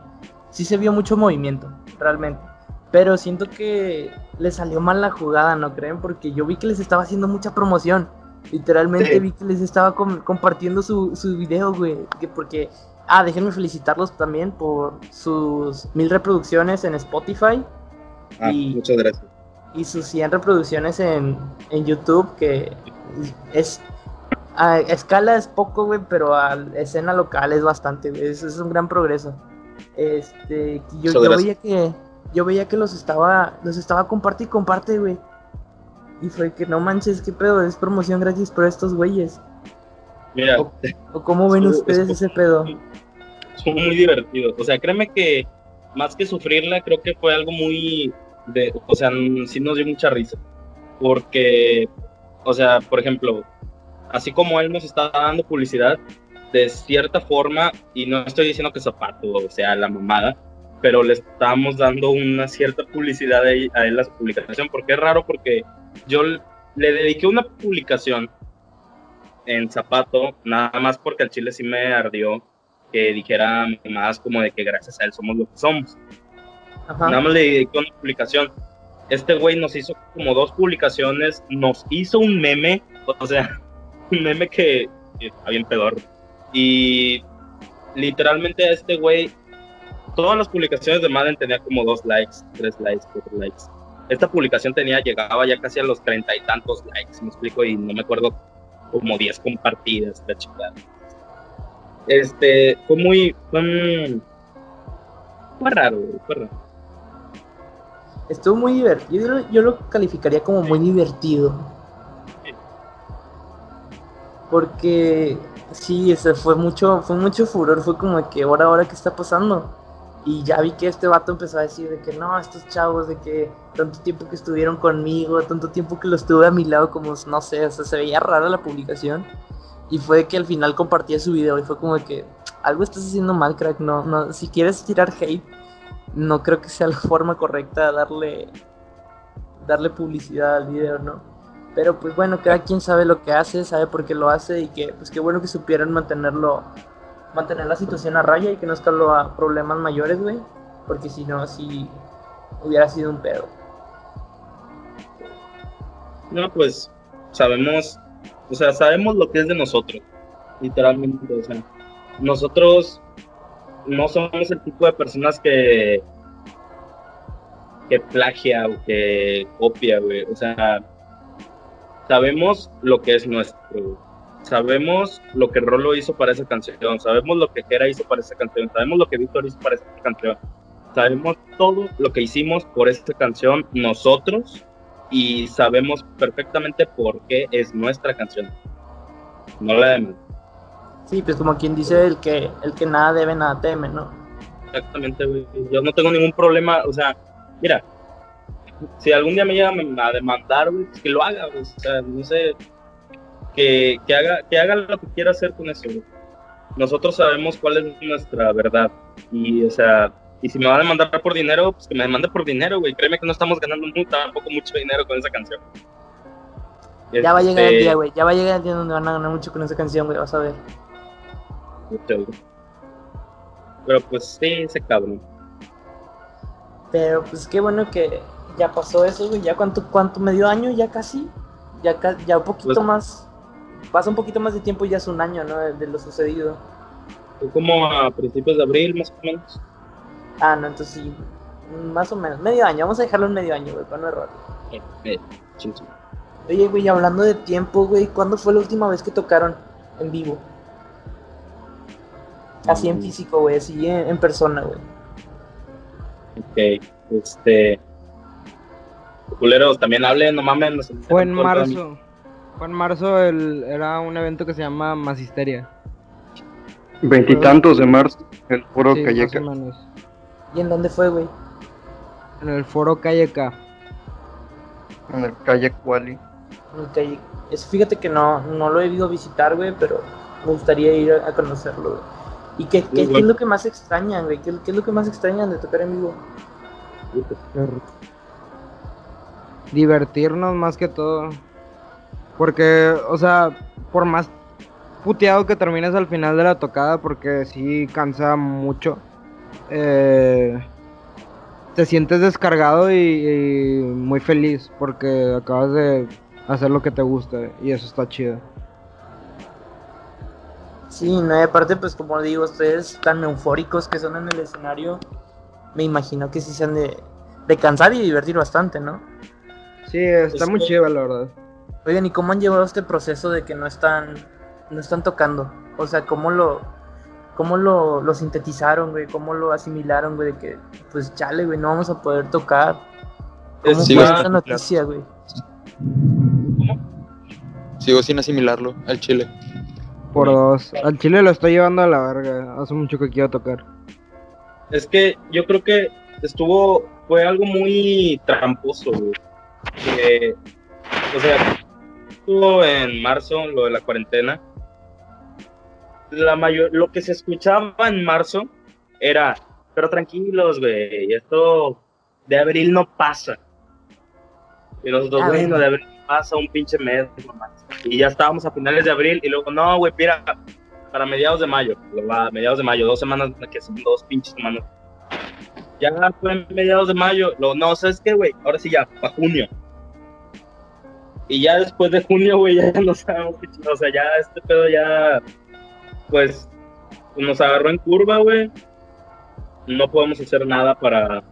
sí se vio mucho movimiento, realmente. Pero siento que les salió mal la jugada, ¿no creen? Porque yo vi que les estaba haciendo mucha promoción. Literalmente Sí. vi que les estaba com- compartiendo su, su video, güey. Que porque, ah, déjenme felicitarlos también por sus mil reproducciones en Spotify Ah, Y- muchas gracias. y sus 100 reproducciones en, en YouTube, que es... A escala es poco, güey, pero a escena local es bastante, güey. Eso es un gran progreso. Este, yo, veía que yo veía que los estaba los estaba comparte y comparte, güey. Y fue que no manches, qué pedo, es promoción gratis por estos güeyes. Mira, O- ¿O cómo ven ustedes ese pedo? son muy divertidos. O sea, créeme que más que sufrirla, creo que fue algo muy de, o sea, sí nos dio mucha risa. Porque, o sea, por ejemplo, así como él nos está dando publicidad, de cierta forma, y no estoy diciendo que Zapato o sea la mamada, pero le estamos dando una cierta publicidad a él, a él publicación, porque es raro porque yo le dediqué una publicación en Zapato, nada más porque al chile sí me ardió que dijera más como de que gracias a él somos lo que somos. Ajá. Nada más le dediqué una publicación. Este güey nos hizo como dos publicaciones, nos hizo un meme, o sea, un meme que, que está bien pedor. Y literalmente a este güey, todas las publicaciones de Madden tenía como dos likes, tres likes, cuatro likes. Esta publicación tenía, llegaba ya casi a los treinta y tantos likes, me explico, y no me acuerdo, como diez compartidas, la chingada. Este, fue muy, fue, fue raro, fue raro. Estuvo muy divertido. Yo, lo- yo lo calificaría como muy divertido. Porque sí, ese fue mucho, fue mucho furor. Fue como que ahora, ahora, ¿qué está pasando? Y ya vi que este vato empezó a decir de que no, estos chavos, de que tanto tiempo que estuvieron conmigo, tanto tiempo que los tuve a mi lado, como no sé, o sea, se veía rara la publicación. Y fue que al final compartía su video y fue como de que algo estás haciendo mal, crack. No, no, si quieres tirar hate, no creo que sea la forma correcta de darle darle publicidad al video, ¿no? Pero pues bueno, cada quien sabe lo que hace, sabe por qué lo hace y que pues qué bueno que supieran mantenerlo, mantener la situación a raya y que no escaló a problemas mayores, güey. Porque si no, así hubiera sido un pedo. No, pues sabemos, o sea, sabemos lo que es de nosotros, literalmente, o sea, nosotros no somos el tipo de personas que que plagia o que copia, güey, o sea, sabemos lo que es nuestro, sabemos lo que Rolo hizo para esa canción, sabemos lo que Kera hizo para esa canción, sabemos lo que Víctor hizo para esa canción, sabemos todo lo que hicimos por esta canción nosotros y sabemos perfectamente por qué es nuestra canción. No la demos. Sí, pues como quien dice el que el que nada debe, nada teme, ¿no? Exactamente, güey. Yo no tengo ningún problema, o sea, mira, si algún día me llegan a demandar, güey, pues que lo haga, güey. O sea, no sé, que, que, haga, que haga lo que quiera hacer con eso. Nosotros sabemos cuál es nuestra verdad. Y, o sea, y si me va a demandar por dinero, pues que me demande por dinero, güey. Créeme que no estamos ganando tampoco mucho dinero con esa canción. Ya va a llegar el Este, día, güey. Ya va a llegar el día donde van a ganar mucho con esa canción, güey. Vas a ver. Pero pues sí, ese cabrón. Pero pues qué bueno que ya pasó eso, güey. Ya cuánto, cuánto medio año, ya casi. Ya, ya un poquito Pues- más. Pasa un poquito más de tiempo y ya es un año, ¿no? De, de lo sucedido. Fue como a principios de abril, más o menos. Ah, no, entonces sí. Más o menos. Medio año. Vamos a dejarlo en medio año, güey, para no errar. Eh, eh. Oye, güey, hablando de tiempo, güey, ¿cuándo fue la última vez que tocaron en vivo? Así en Mm. físico, güey, así en, en persona, güey. Ok, este. Culeros, también hablen, no mames. Fue en marzo. Fue en marzo, el, era un evento que se llama Masisteria. Veintitantos de marzo, el foro Sí, Calleca. más o menos. ¿Y en dónde fue, güey? En el foro Calle K. En el calle Quali. En el calle. Es, fíjate que no, no lo he ido a visitar, güey, pero me gustaría ir a, a conocerlo, güey. ¿Y qué, qué- qué es lo que más extrañan, güey? ¿Qué, qué es lo que más extrañan de tocar en vivo? Divertirnos más que todo. Porque, o sea, por más puteado que termines al final de la tocada, porque sí cansa mucho, eh, te sientes descargado y, y muy feliz porque acabas de hacer lo que te gusta y eso está chido. Sí, no, y aparte, pues como digo, ustedes tan eufóricos que son en el escenario, me imagino que sí se han de, de cansar y divertir bastante, ¿no? Sí, está Es muy que- chido, la verdad. Oigan, ¿y cómo han llevado este proceso de que no están, no están tocando? O sea, ¿cómo lo, cómo lo, lo sintetizaron, güey? ¿Cómo lo asimilaron, güey? De que, pues, chale, güey, no vamos a poder tocar. ¿Cómo Sí, fue güey. esta noticia, güey? Sigo sin asimilarlo al chile. Por dos. Al chile lo estoy llevando a la verga. Hace mucho que quiero tocar. Es que yo creo que estuvo, fue algo muy tramposo, güey. Que, o sea, estuvo en marzo lo de la cuarentena. La mayor, lo que se escuchaba en marzo era, pero tranquilos, güey, esto de abril no pasa. Y nosotros, bueno, bueno. de abril pasa un pinche mes, nomás. Y ya estábamos a finales de abril y luego, no, güey, mira, para mediados de mayo, va, mediados de mayo, dos semanas, que son dos pinches semanas. Ya fue en mediados de mayo, lo, no, ¿sabes qué, güey? Ahora sí ya, para junio. Y ya después de junio, güey, ya no sabemos qué o sea, ya este pedo ya, pues, nos agarró en curva, güey. No podemos hacer nada para,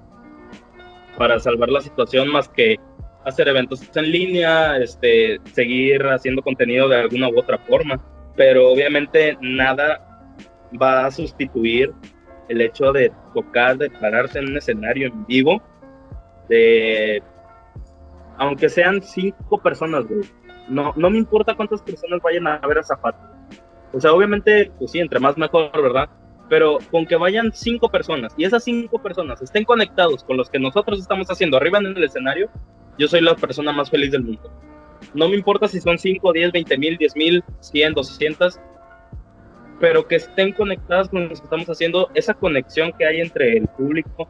para salvar la situación más que hacer eventos en línea, este, seguir haciendo contenido de alguna u otra forma. Pero obviamente nada va a sustituir el hecho de tocar, de pararse en un escenario en vivo, de aunque sean cinco personas. No, no me importa cuántas personas vayan a ver a Zapato. O sea, obviamente, pues sí, entre más mejor, ¿verdad? Pero con que vayan cinco personas y esas cinco personas estén conectados con los que nosotros estamos haciendo arriba en el escenario, yo soy la persona más feliz del mundo. No me importa si son 5, 10, 20 mil, 10 mil, 100, 200, pero que estén conectadas con lo que estamos haciendo. Esa conexión que hay entre el público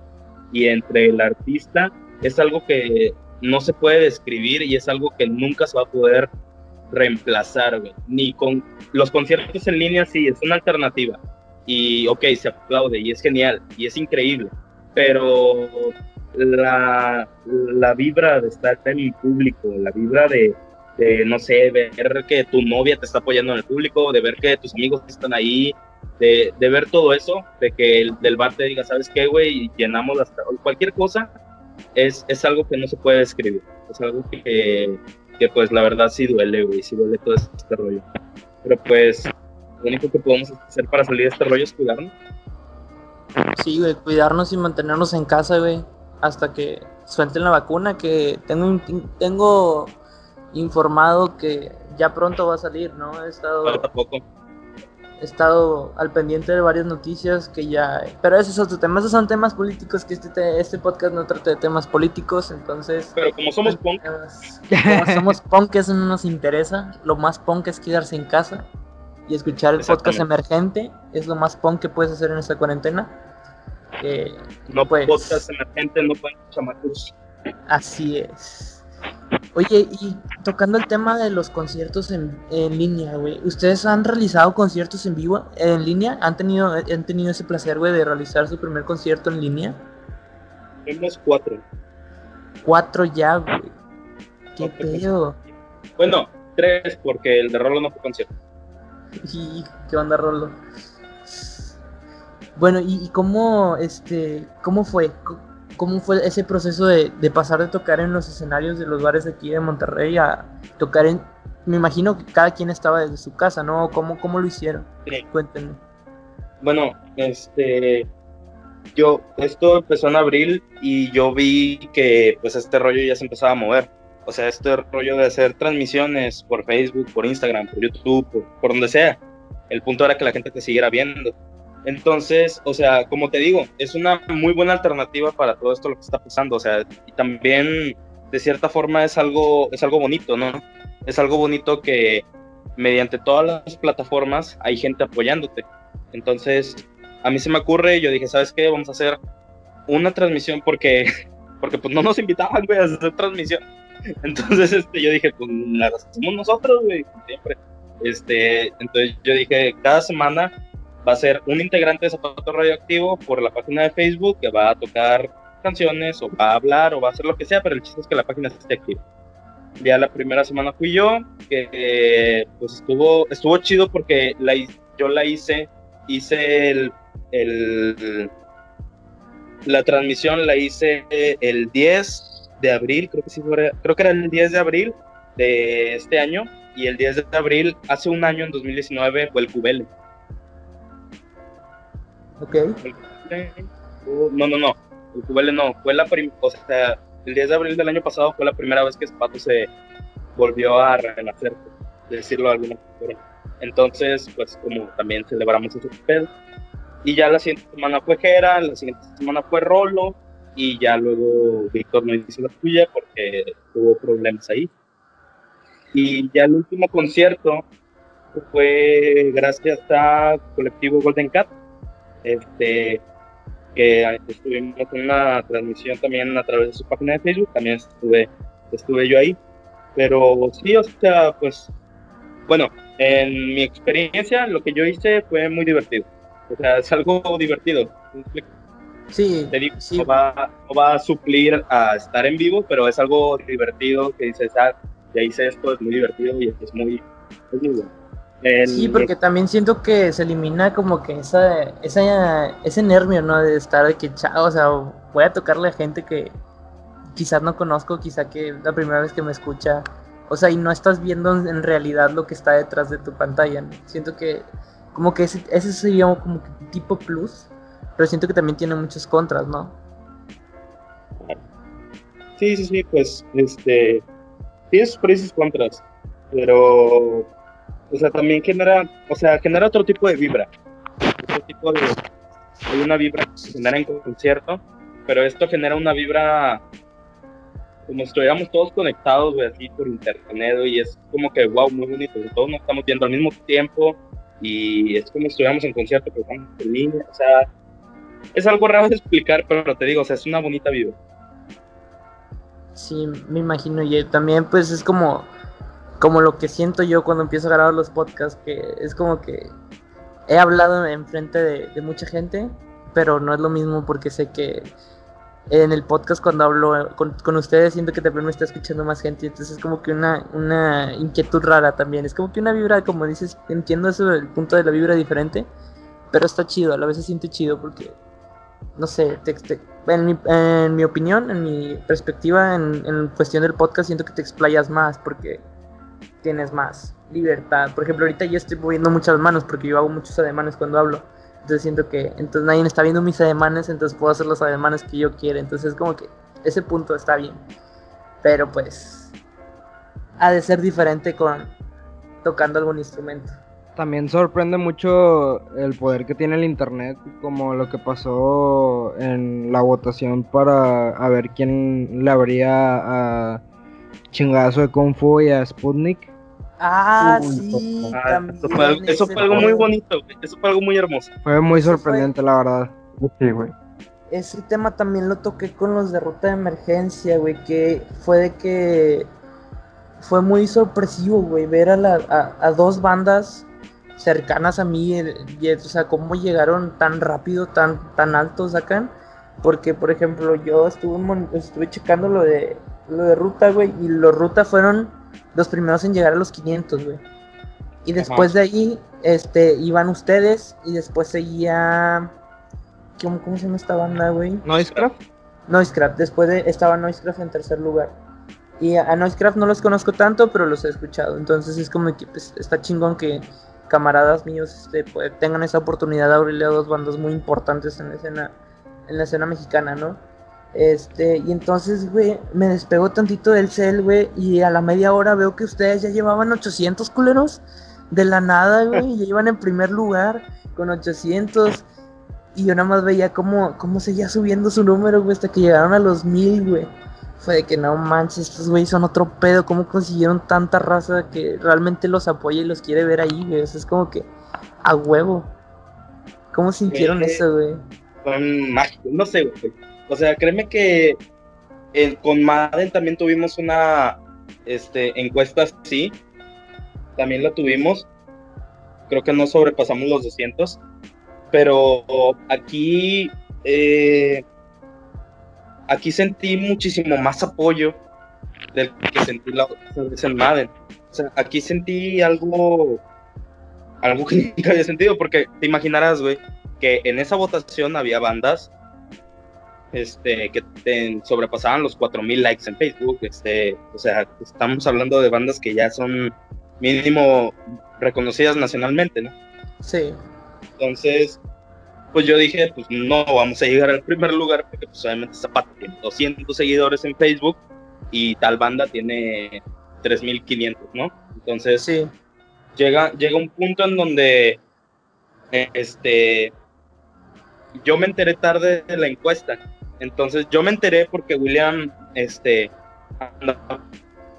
y entre el artista es algo que no se puede describir y es algo que nunca se va a poder reemplazar, güey. Ni con los conciertos en línea, sí, es una alternativa. Y, ok, se aplaude y es genial y es increíble, pero la, la vibra de estar en el público, la vibra de, no sé, ver que tu novia te está apoyando en el público, de ver que tus amigos están ahí, de, de ver todo eso, de que el del bar te diga, ¿sabes qué, güey? Y llenamos las, cualquier cosa, es, es algo que no se puede describir. Es algo que, que pues la verdad sí duele, güey, sí duele todo este rollo. Pero pues lo único que podemos hacer para salir de este rollo es cuidarnos. Sí, güey, cuidarnos y mantenernos en casa, güey, hasta que suelten la vacuna, que tengo, tengo informado que ya pronto va a salir, ¿no? He estado... Falta poco he estado al pendiente de varias noticias que ya... Pero esos son otros temas, esos son temas políticos, que este, este podcast no trata de temas políticos, entonces... Pero como somos punk... Como somos punk, eso no nos interesa. Lo más punk es quedarse en casa y escuchar el podcast emergente. Es lo más punk que puedes hacer en esta cuarentena. no pues, podcast emergente, no pueden chamacos. Así es. Oye, y tocando el tema de los conciertos en, en línea, güey, ¿ustedes han realizado conciertos en vivo, en línea? ¿Han tenido, han tenido ese placer, güey, de realizar su primer concierto en línea? Tenemos cuatro. Cuatro ya, güey. Qué pedo. Bueno, tres, porque el de Rolo no fue concierto. ¿Y qué onda, Rolo? Bueno, ¿y, y cómo, este, cómo fue? Cómo fue ese proceso de, pasar de tocar en los escenarios de los bares de aquí de Monterrey a tocar en... Me imagino que cada quien estaba desde su casa, ¿no? ¿Cómo, cómo lo hicieron? Cuéntenme. Bueno, este... Yo, esto empezó en abril y yo vi que pues este rollo ya se empezaba a mover. O sea, este rollo de hacer transmisiones por Facebook, por Instagram, por YouTube, por, por donde sea. El punto era que la gente te siguiera viendo. Entonces, o sea, como te digo, es una muy buena alternativa para todo esto lo que está pasando, o sea, y también de cierta forma es algo es algo bonito, ¿no? Es algo bonito que mediante todas las plataformas hay gente apoyándote. Entonces, a mí se me ocurre, yo dije, ¿sabes qué? Vamos a hacer una transmisión porque porque pues no nos invitaban, güey, a hacer transmisión. Entonces, este, yo dije, pues la hacemos nosotros, güey, siempre. Este, entonces yo dije, cada semana va a ser un integrante de Zapato Radioactivo por la página de Facebook que va a tocar canciones o va a hablar o va a hacer lo que sea, pero el chiste es que la página esté activa. Ya la primera semana fui yo, que pues estuvo, estuvo chido porque la, yo la hice, hice el, el, la transmisión la hice el 10 de abril, creo que sí creo que era el 10 de abril de este año, y el 10 de abril, hace un año, en 2019, fue el QBL. Ok. No, no, no. El QBL no. Fue la o sea, el 10 de abril del año pasado fue la primera vez que Spato se volvió a renacer, de decirlo de alguna manera. Entonces, pues como también celebramos ese pedo. Y ya la siguiente semana fue Gera, la siguiente semana fue Rolo, y ya luego Víctor no hizo la suya porque tuvo problemas ahí. Y ya el último concierto fue gracias a colectivo Golden Cat, este, que estuvimos en una transmisión también a través de su página de Facebook, también estuve, estuve yo ahí. Pero sí, o sea, pues, bueno, en mi experiencia lo que yo hice fue muy divertido. O sea, es algo divertido. Sí, Te digo, No, va, no va a suplir a estar en vivo, pero es algo divertido que dices, ah, ya hice esto, es muy divertido y es muy, es muy bueno sí, porque también siento que se elimina como que esa, esa, ese nervio, ¿no? De estar de que, chao, o sea, voy a tocarle a gente que quizás no conozco, quizá que es la primera vez que me escucha. O sea, y no estás viendo en realidad lo que está detrás de tu pantalla. ¿no? Siento que como que ese, ese sería como que tipo plus, pero siento que también tiene muchos contras, ¿no? Sí, sí, sí, pues, este, tiene sus pros y contras, pero o sea, también genera, o sea, genera otro tipo de vibra. Otro tipo de, hay una vibra que se genera en concierto, pero esto genera una vibra como si estuviéramos todos conectados, güey, así por internet, y es como que, wow, muy bonito, todos nos estamos viendo al mismo tiempo, y es como si estuviéramos en concierto, pero estamos en línea, o sea, es algo raro de explicar, pero te digo, o sea, es una bonita vibra. Sí, me imagino. Y también, pues es como, como lo que siento yo cuando empiezo a grabar los podcasts, que es como que he hablado enfrente de, mucha gente, pero no es lo mismo porque sé que en el podcast cuando hablo con, con ustedes siento que también me está escuchando más gente, entonces es como que una, una inquietud rara también, es como que una vibra, como dices, entiendo eso, el punto de la vibra diferente, pero está chido, a la vez se siente chido porque, no sé, en, mi, en, mi, opinión, en mi perspectiva, en, en, cuestión del podcast, siento que te explayas más porque tienes más libertad. Por ejemplo, ahorita yo estoy moviendo muchas manos porque yo hago muchos ademanes cuando hablo. Entonces siento que entonces nadie está viendo mis ademanes, entonces puedo hacer los ademanes que yo quiera. Entonces como que ese punto está bien. Pero pues ha de ser diferente con tocando algún instrumento. También sorprende mucho el poder que tiene el internet, como lo que pasó en la votación para ver quién le habría a chingazo de Kung Fu y a Sputnik. Ah, sí. Ah, eso, fue, algo, eso fue algo muy bonito, güey. Eso fue algo muy hermoso. Fue muy sorprendente, fue... la verdad. Sí, güey. Ese tema también lo toqué con los de ruta de emergencia, güey, que fue de que fue muy sorpresivo, güey, ver a, la, a, a, dos bandas cercanas a mí, y, o sea, cómo llegaron tan rápido, tan, tan altos acá. Porque, por ejemplo, yo estuve, estuve checando lo de, lo de ruta, güey, y los ruta fueron los primeros en llegar a los 500, güey. Y después Ajá. de ahí, este, iban ustedes y después seguía... ¿Cómo, cómo se llama esta banda, güey? Noisecraft. Noisecraft. Después de, estaba Noisecraft en tercer lugar. Y a, a Noisecraft no los conozco tanto, pero los he escuchado. Entonces es como que pues, está chingón que camaradas míos este, pues, tengan esa oportunidad de abrirle a dos bandas muy importantes en la escena, en la escena mexicana, ¿no? Este, y entonces, güey, me despegó tantito del cel, güey, y a la media hora veo que ustedes ya llevaban 800 culeros de la nada, güey, y ya iban en primer lugar con 800. Y yo nada más veía cómo, cómo seguía subiendo su número, güey, hasta que llegaron a los mil, güey. Fue de que no manches, estos güeyes son otro pedo, cómo consiguieron tanta raza que realmente los apoya y los quiere ver ahí, güey. O sea, es como que a huevo. ¿Cómo sintieron Eh, eso, güey? Son mágicos, no sé, güey. O sea, créeme que con Madden también tuvimos una este, encuesta así. También la tuvimos. Creo que no sobrepasamos los 200. Pero aquí, eh, aquí sentí muchísimo más apoyo del que sentí la otra vez en Madden. O sea, aquí sentí algo, algo que nunca había sentido, porque te imaginarás, güey, que en esa votación había bandas este, que te sobrepasaban los 4000 likes en Facebook. Este, o sea, estamos hablando de bandas que ya son mínimo reconocidas nacionalmente, ¿no? Sí. Entonces, pues yo dije, pues no vamos a llegar al primer lugar porque pues obviamente Zapata tiene 200 seguidores en Facebook y tal banda tiene 3500, ¿no? Entonces, Sí. llega, llega un punto en donde este yo me enteré tarde de la encuesta. Entonces yo me enteré porque William este andaba,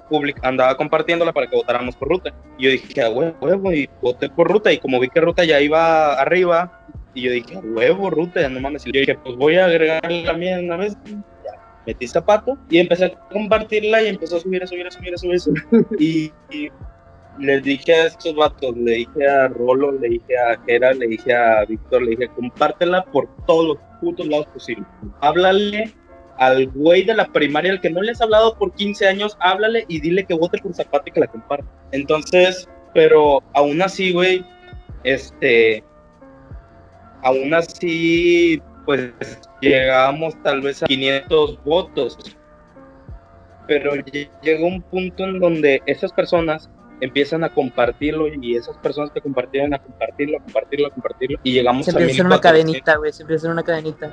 public- andaba compartiéndola para que votáramos por ruta. Y yo dije, a huevo, huevo, y voté por ruta. Y como vi que ruta ya iba arriba, y yo dije, a huevo, ruta, no mames. Y yo dije, pues voy a agregar la mía una vez. Metí zapato y empecé a compartirla y empezó a subir, a subir, a subir, a subir. y les dije a estos vatos, le dije a Rolo, le dije a Jera, le dije a Víctor, le dije, compártela por todos los putos lados posibles. Háblale al güey de la primaria, al que no le has hablado por 15 años, háblale y dile que vote por Zapata y que la comparte. Entonces, pero aún así, güey, este, aún así, pues llegamos tal vez a 500 votos. Pero lle- llegó un punto en donde esas personas empiezan a compartirlo y esas personas que compartieron a compartirlo, a compartirlo, a compartirlo y llegamos Se a hacer una 1400. cadenita, güey. Se empieza a hacer una cadenita.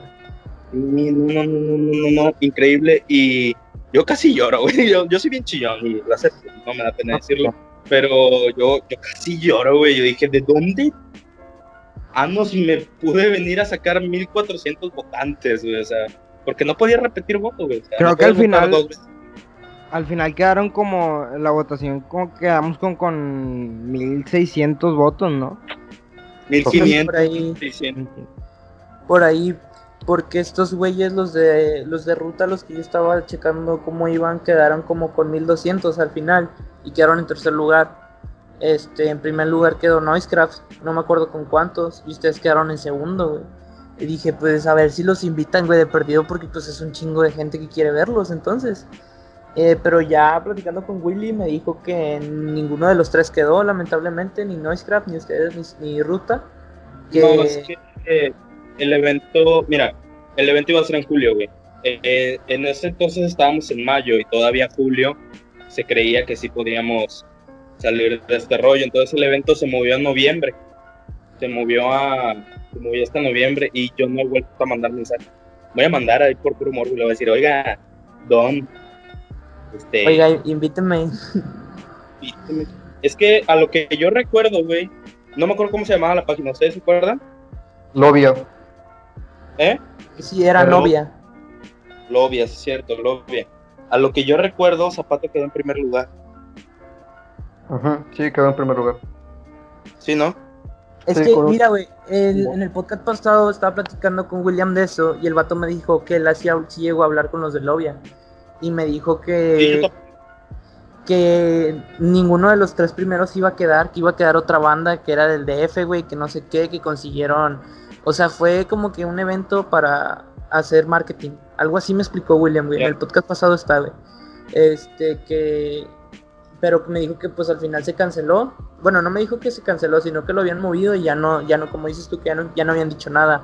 No, no, no, no, no, no, no, increíble. Y yo casi lloro, güey. Yo, yo soy bien chillón y lo acepto, no me da pena decirlo. Pero yo, yo casi lloro, güey. Yo dije, ¿de dónde? Anos me pude venir a sacar 1400 votantes, güey. O sea, porque no podía repetir voto, güey. O sea, Creo no que al final- dos veces. Al final quedaron como en la votación, como quedamos con, con 1600 votos, ¿no? 1500, Por ahí, 600. por ahí. porque estos güeyes, los de los de ruta, los que yo estaba checando cómo iban, quedaron como con 1200 al final y quedaron en tercer lugar. Este, en primer lugar quedó Noisecraft, no me acuerdo con cuántos, y ustedes quedaron en segundo, güey. Y dije, pues a ver si los invitan, güey, de perdido, porque pues es un chingo de gente que quiere verlos, entonces. Eh, pero ya platicando con Willy me dijo que ninguno de los tres quedó, lamentablemente, ni Noisecraft, ni ustedes, ni, Ruta. Que... No, es que eh, el evento, mira, el evento iba a ser en julio, güey. Eh, en ese entonces estábamos en mayo y todavía julio se creía que sí podíamos salir de este rollo. Entonces el evento se movió a noviembre. Se movió a se movió hasta noviembre y yo no he vuelto a mandar mensaje. Voy a mandar ahí por puro morbo le voy a decir, oiga, Don, este, Oiga, invíteme. Es que a lo que yo recuerdo, güey, no me acuerdo cómo se llamaba la página, ¿ustedes se acuerdan? Novia. ¿Eh? Sí, era novia. Lobia, es cierto, Lobia. A lo que yo recuerdo, Zapato quedó en primer lugar. Ajá, sí, quedó en primer lugar. Sí, ¿no? Es que, mira, güey, en el podcast pasado estaba platicando con William de eso y el vato me dijo que él hacía, sí llegó a hablar con los de Lobia y me dijo que, que ninguno de los tres primeros iba a quedar, que iba a quedar otra banda que era del DF, güey, que no sé qué, que consiguieron. O sea, fue como que un evento para hacer marketing. Algo así me explicó William, güey. En el podcast pasado está, güey. Este, que. Pero me dijo que pues al final se canceló. Bueno, no me dijo que se canceló, sino que lo habían movido y ya no, ya no, como dices tú, que ya no, ya no habían dicho nada.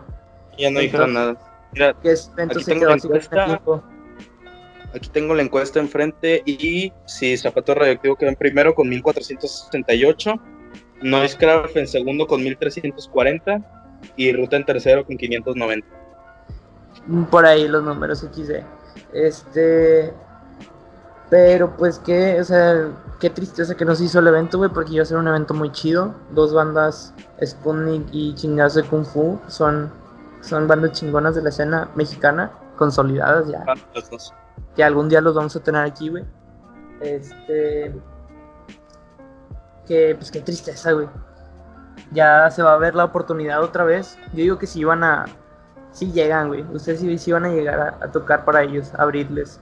Ya no dijeron nada. Mira, que evento se quedó así. Aquí tengo la encuesta enfrente y si Zapato Radioactivo quedó en primero con 1468, Noisecraft en segundo con 1340 y Ruta en tercero con 590. Por ahí los números XD. Este. Pero pues que, o sea, qué tristeza que nos hizo el evento, güey, porque iba a ser un evento muy chido. Dos bandas, Sputnik y Chingazo de Kung Fu, son, son bandas chingonas de la escena mexicana, consolidadas ya. Ah, que algún día los vamos a tener aquí, güey. Este. Que, pues qué tristeza, güey. Ya se va a ver la oportunidad otra vez. Yo digo que si van a. Si llegan, güey. Ustedes sí, sí van a llegar a, tocar para ellos, a abrirles.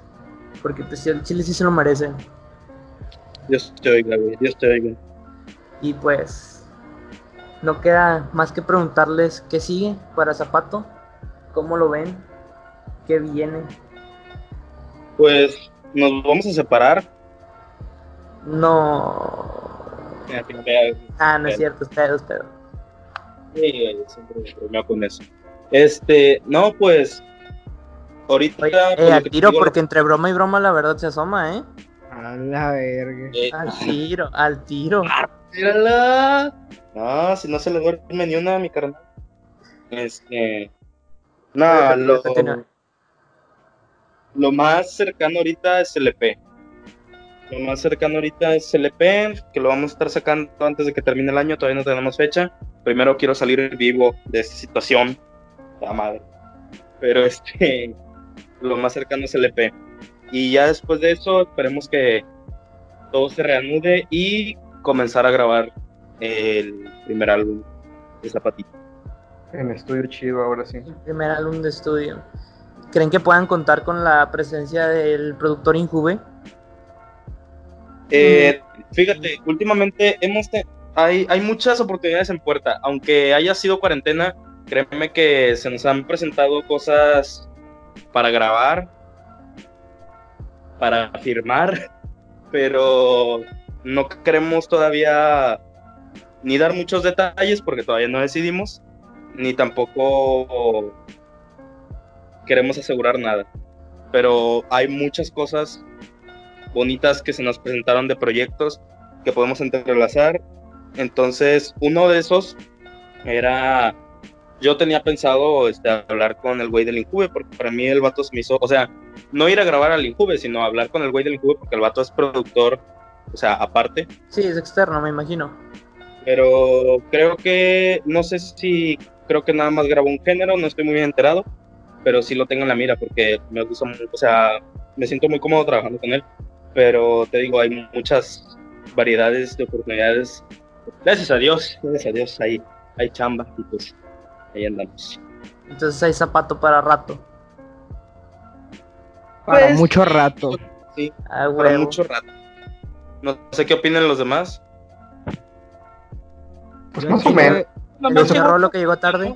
Porque pues el Chile sí se lo merecen. Dios te oiga, güey. Dios te oiga. Y pues. No queda más que preguntarles qué sigue para Zapato. ¿Cómo lo ven? ¿Qué viene? Pues nos vamos a separar. No. Ah, no es cierto, usted, usted. Sí, siempre me bromeo con eso. Este, no, pues. Ahorita. eh, al tiro, porque entre broma y broma la verdad se asoma, ¿eh? A la verga. Eh, al tiro, al tiro. ¡Tírala! No, si no se le duerme ni una a mi carnal. Este. No, lo. Lo más cercano ahorita es LP. Lo más cercano ahorita es LP, que lo vamos a estar sacando antes de que termine el año, todavía no tenemos fecha. Primero quiero salir vivo de esta situación. La madre. Pero este, lo más cercano es LP. Y ya después de eso, esperemos que todo se reanude y comenzar a grabar el primer álbum de Zapatito. En estudio chido, ahora sí. El primer álbum de estudio. ¿Creen que puedan contar con la presencia del productor Injuve? Eh, fíjate, últimamente hemos hay, hay muchas oportunidades en puerta. Aunque haya sido cuarentena, créeme que se nos han presentado cosas para grabar, para firmar, pero no queremos todavía ni dar muchos detalles porque todavía no decidimos, ni tampoco queremos asegurar nada, pero hay muchas cosas bonitas que se nos presentaron de proyectos que podemos entrelazar. Entonces, uno de esos era, yo tenía pensado este, hablar con el güey del Injuve, porque para mí el vato se me hizo, o sea, no ir a grabar al Injuve, sino hablar con el güey del Injuve, porque el vato es productor, o sea, aparte. Sí, es externo, me imagino. Pero creo que, no sé si, creo que nada más grabó un género, no estoy muy bien enterado, pero sí lo tengo en la mira porque me gusta mucho, o sea, me siento muy cómodo trabajando con él, pero te digo, hay muchas variedades de oportunidades. Gracias a Dios, gracias a Dios, ahí hay chamba y pues ahí andamos. Entonces hay zapato para rato. Para Pues, mucho rato. Sí, Ah, para mucho rato. No sé qué opinan los demás. Pues más o menos. No, otro Rolo que llegó tarde.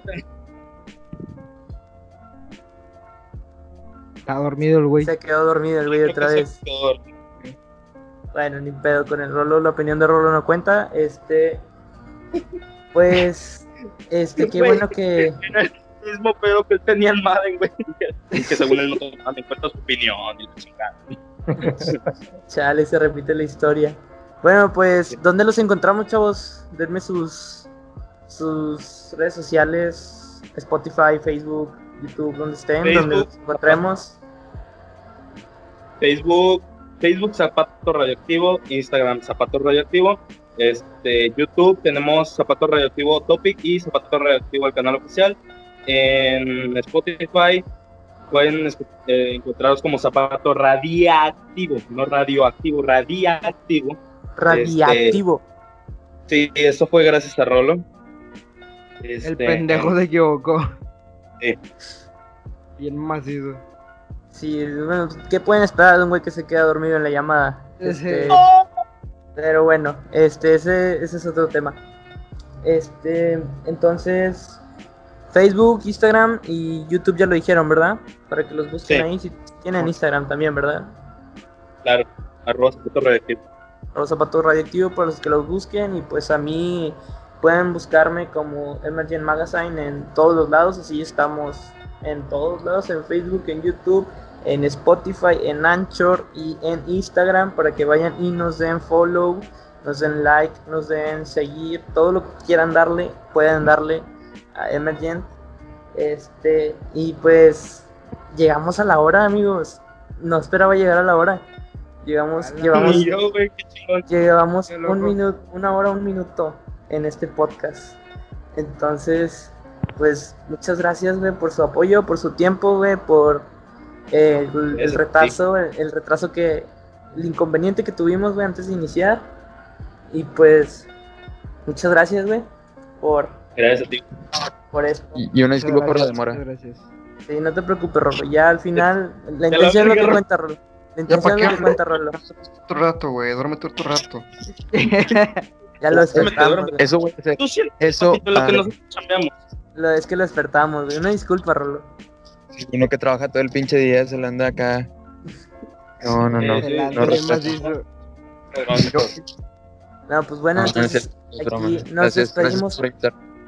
Está dormido el güey. Se quedó dormido el güey otra vez. se quedó- Bueno, ni pedo con el Rolo, la opinión de Rolo no cuenta. Este. Pues. Este, qué bueno que. Era el mismo pedo que él tenía en Madden, güey. Y que según él no tomaba en cuenta su opinión y la chingada. Chale, se repite la historia. Bueno, pues, ¿dónde los encontramos, chavos? Denme sus. Sus redes sociales: Spotify, Facebook, YouTube, donde estén, donde los encontremos. Facebook, Facebook Zapato Radioactivo, Instagram Zapato Radioactivo, este, YouTube tenemos Zapato Radioactivo Topic y Zapato Radioactivo el canal oficial. En Spotify pueden eh, encontrarlos como Zapato Radiactivo, no radioactivo, radiactivo. Radiactivo. Sí, eso fue gracias a Rolo. El Este, pendejo se equivocó. Sí. Bien macizo. Sí, bueno, ¿qué pueden esperar de un güey que se queda dormido en la llamada? Este, pero bueno, este, ese, ese es otro tema. Este, entonces, Facebook, Instagram y YouTube ya lo dijeron, ¿verdad? Para que los busquen Sí. ahí, si tienen Instagram también, ¿verdad? Claro, arroba Zapato Radioactivo. Los zapatos radioactivos para los que los busquen y pues a mí pueden buscarme como Emergent Magazine en todos los lados, así estamos en todos lados, en Facebook, en YouTube, en Spotify, en Anchor y en Instagram para que vayan y nos den follow, nos den like, nos den seguir, todo lo que quieran darle, pueden darle a Emergent. Este, y pues llegamos a la hora, amigos. No esperaba llegar a la hora. Llegamos, A la llevamos yo, chingón. Llevamos un minuto, una hora, un minuto en este podcast. Entonces, pues muchas gracias, güey, por su apoyo, por su tiempo, güey, por eh, el, el Eso, retraso, el, el retraso que, el inconveniente que tuvimos, güey, antes de iniciar. Y pues, muchas gracias, güey, por, Gracias a ti. por esto. Y, y una disculpa por la Muchas demora. Gracias. Sí, no te preocupes, Rolo. Ya al final, la la intención no te cuenta, Rolo. La intención ¿para no te cuenta, Rolo. Otro rato, güey. Duérmete otro rato. Ya lo despertamos. Eso, güey, eso, lo que ah, nosotros chambeamos. Lo- es que lo despertamos, güey. Una disculpa, Rolo. uno que trabaja todo el pinche día se le anda acá. No, no, no. No pues bueno, No, no es entonces aquí nos Gracias, despedimos.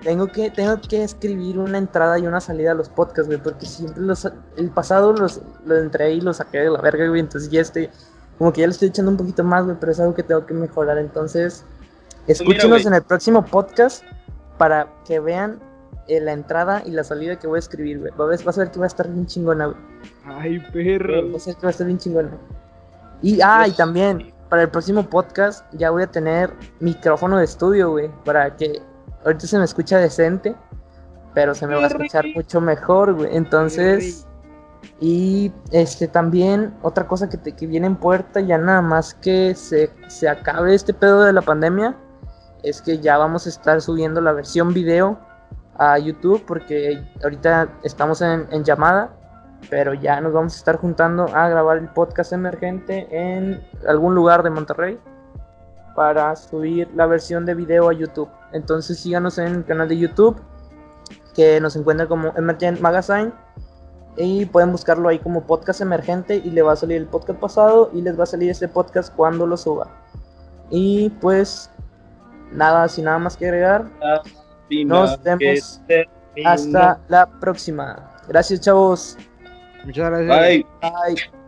tengo que tengo que escribir una entrada y una salida a los podcasts, güey, porque siempre los el pasado los lo entré y lo saqué de la verga, güey, entonces ya estoy como que ya le estoy echando un poquito más, güey, pero es algo que tengo que mejorar, entonces escúchenos güey. en el próximo podcast para que vean eh, la entrada y la salida que voy a escribir, güey. Va a ver- Vas a ver que va a estar bien chingona, güey. Ay, perro. Va a ser que va a estar bien chingona. Y, ah, y también, para el próximo podcast ya voy a tener micrófono de estudio, güey, para que ahorita se me escucha decente, pero se me va a escuchar mucho mejor, güey. Entonces, y este también, otra cosa que, te, que viene en puerta, ya nada más que se, se acabe este pedo de la pandemia, es que ya vamos a estar subiendo la versión video a YouTube, porque ahorita estamos en, llamada pero ya nos vamos a estar juntando a grabar el podcast emergente en algún lugar de Monterrey para subir la versión de video a YouTube. Entonces síganos en el canal de YouTube que nos encuentra como Emergent Magazine y pueden buscarlo ahí como podcast emergente y le va a salir el podcast pasado y les va a salir este podcast cuando lo suba. Y pues nada, sin nada más que agregar, Nos vemos hasta la próxima. Gracias chavos. Muchas gracias. Bye. Bye.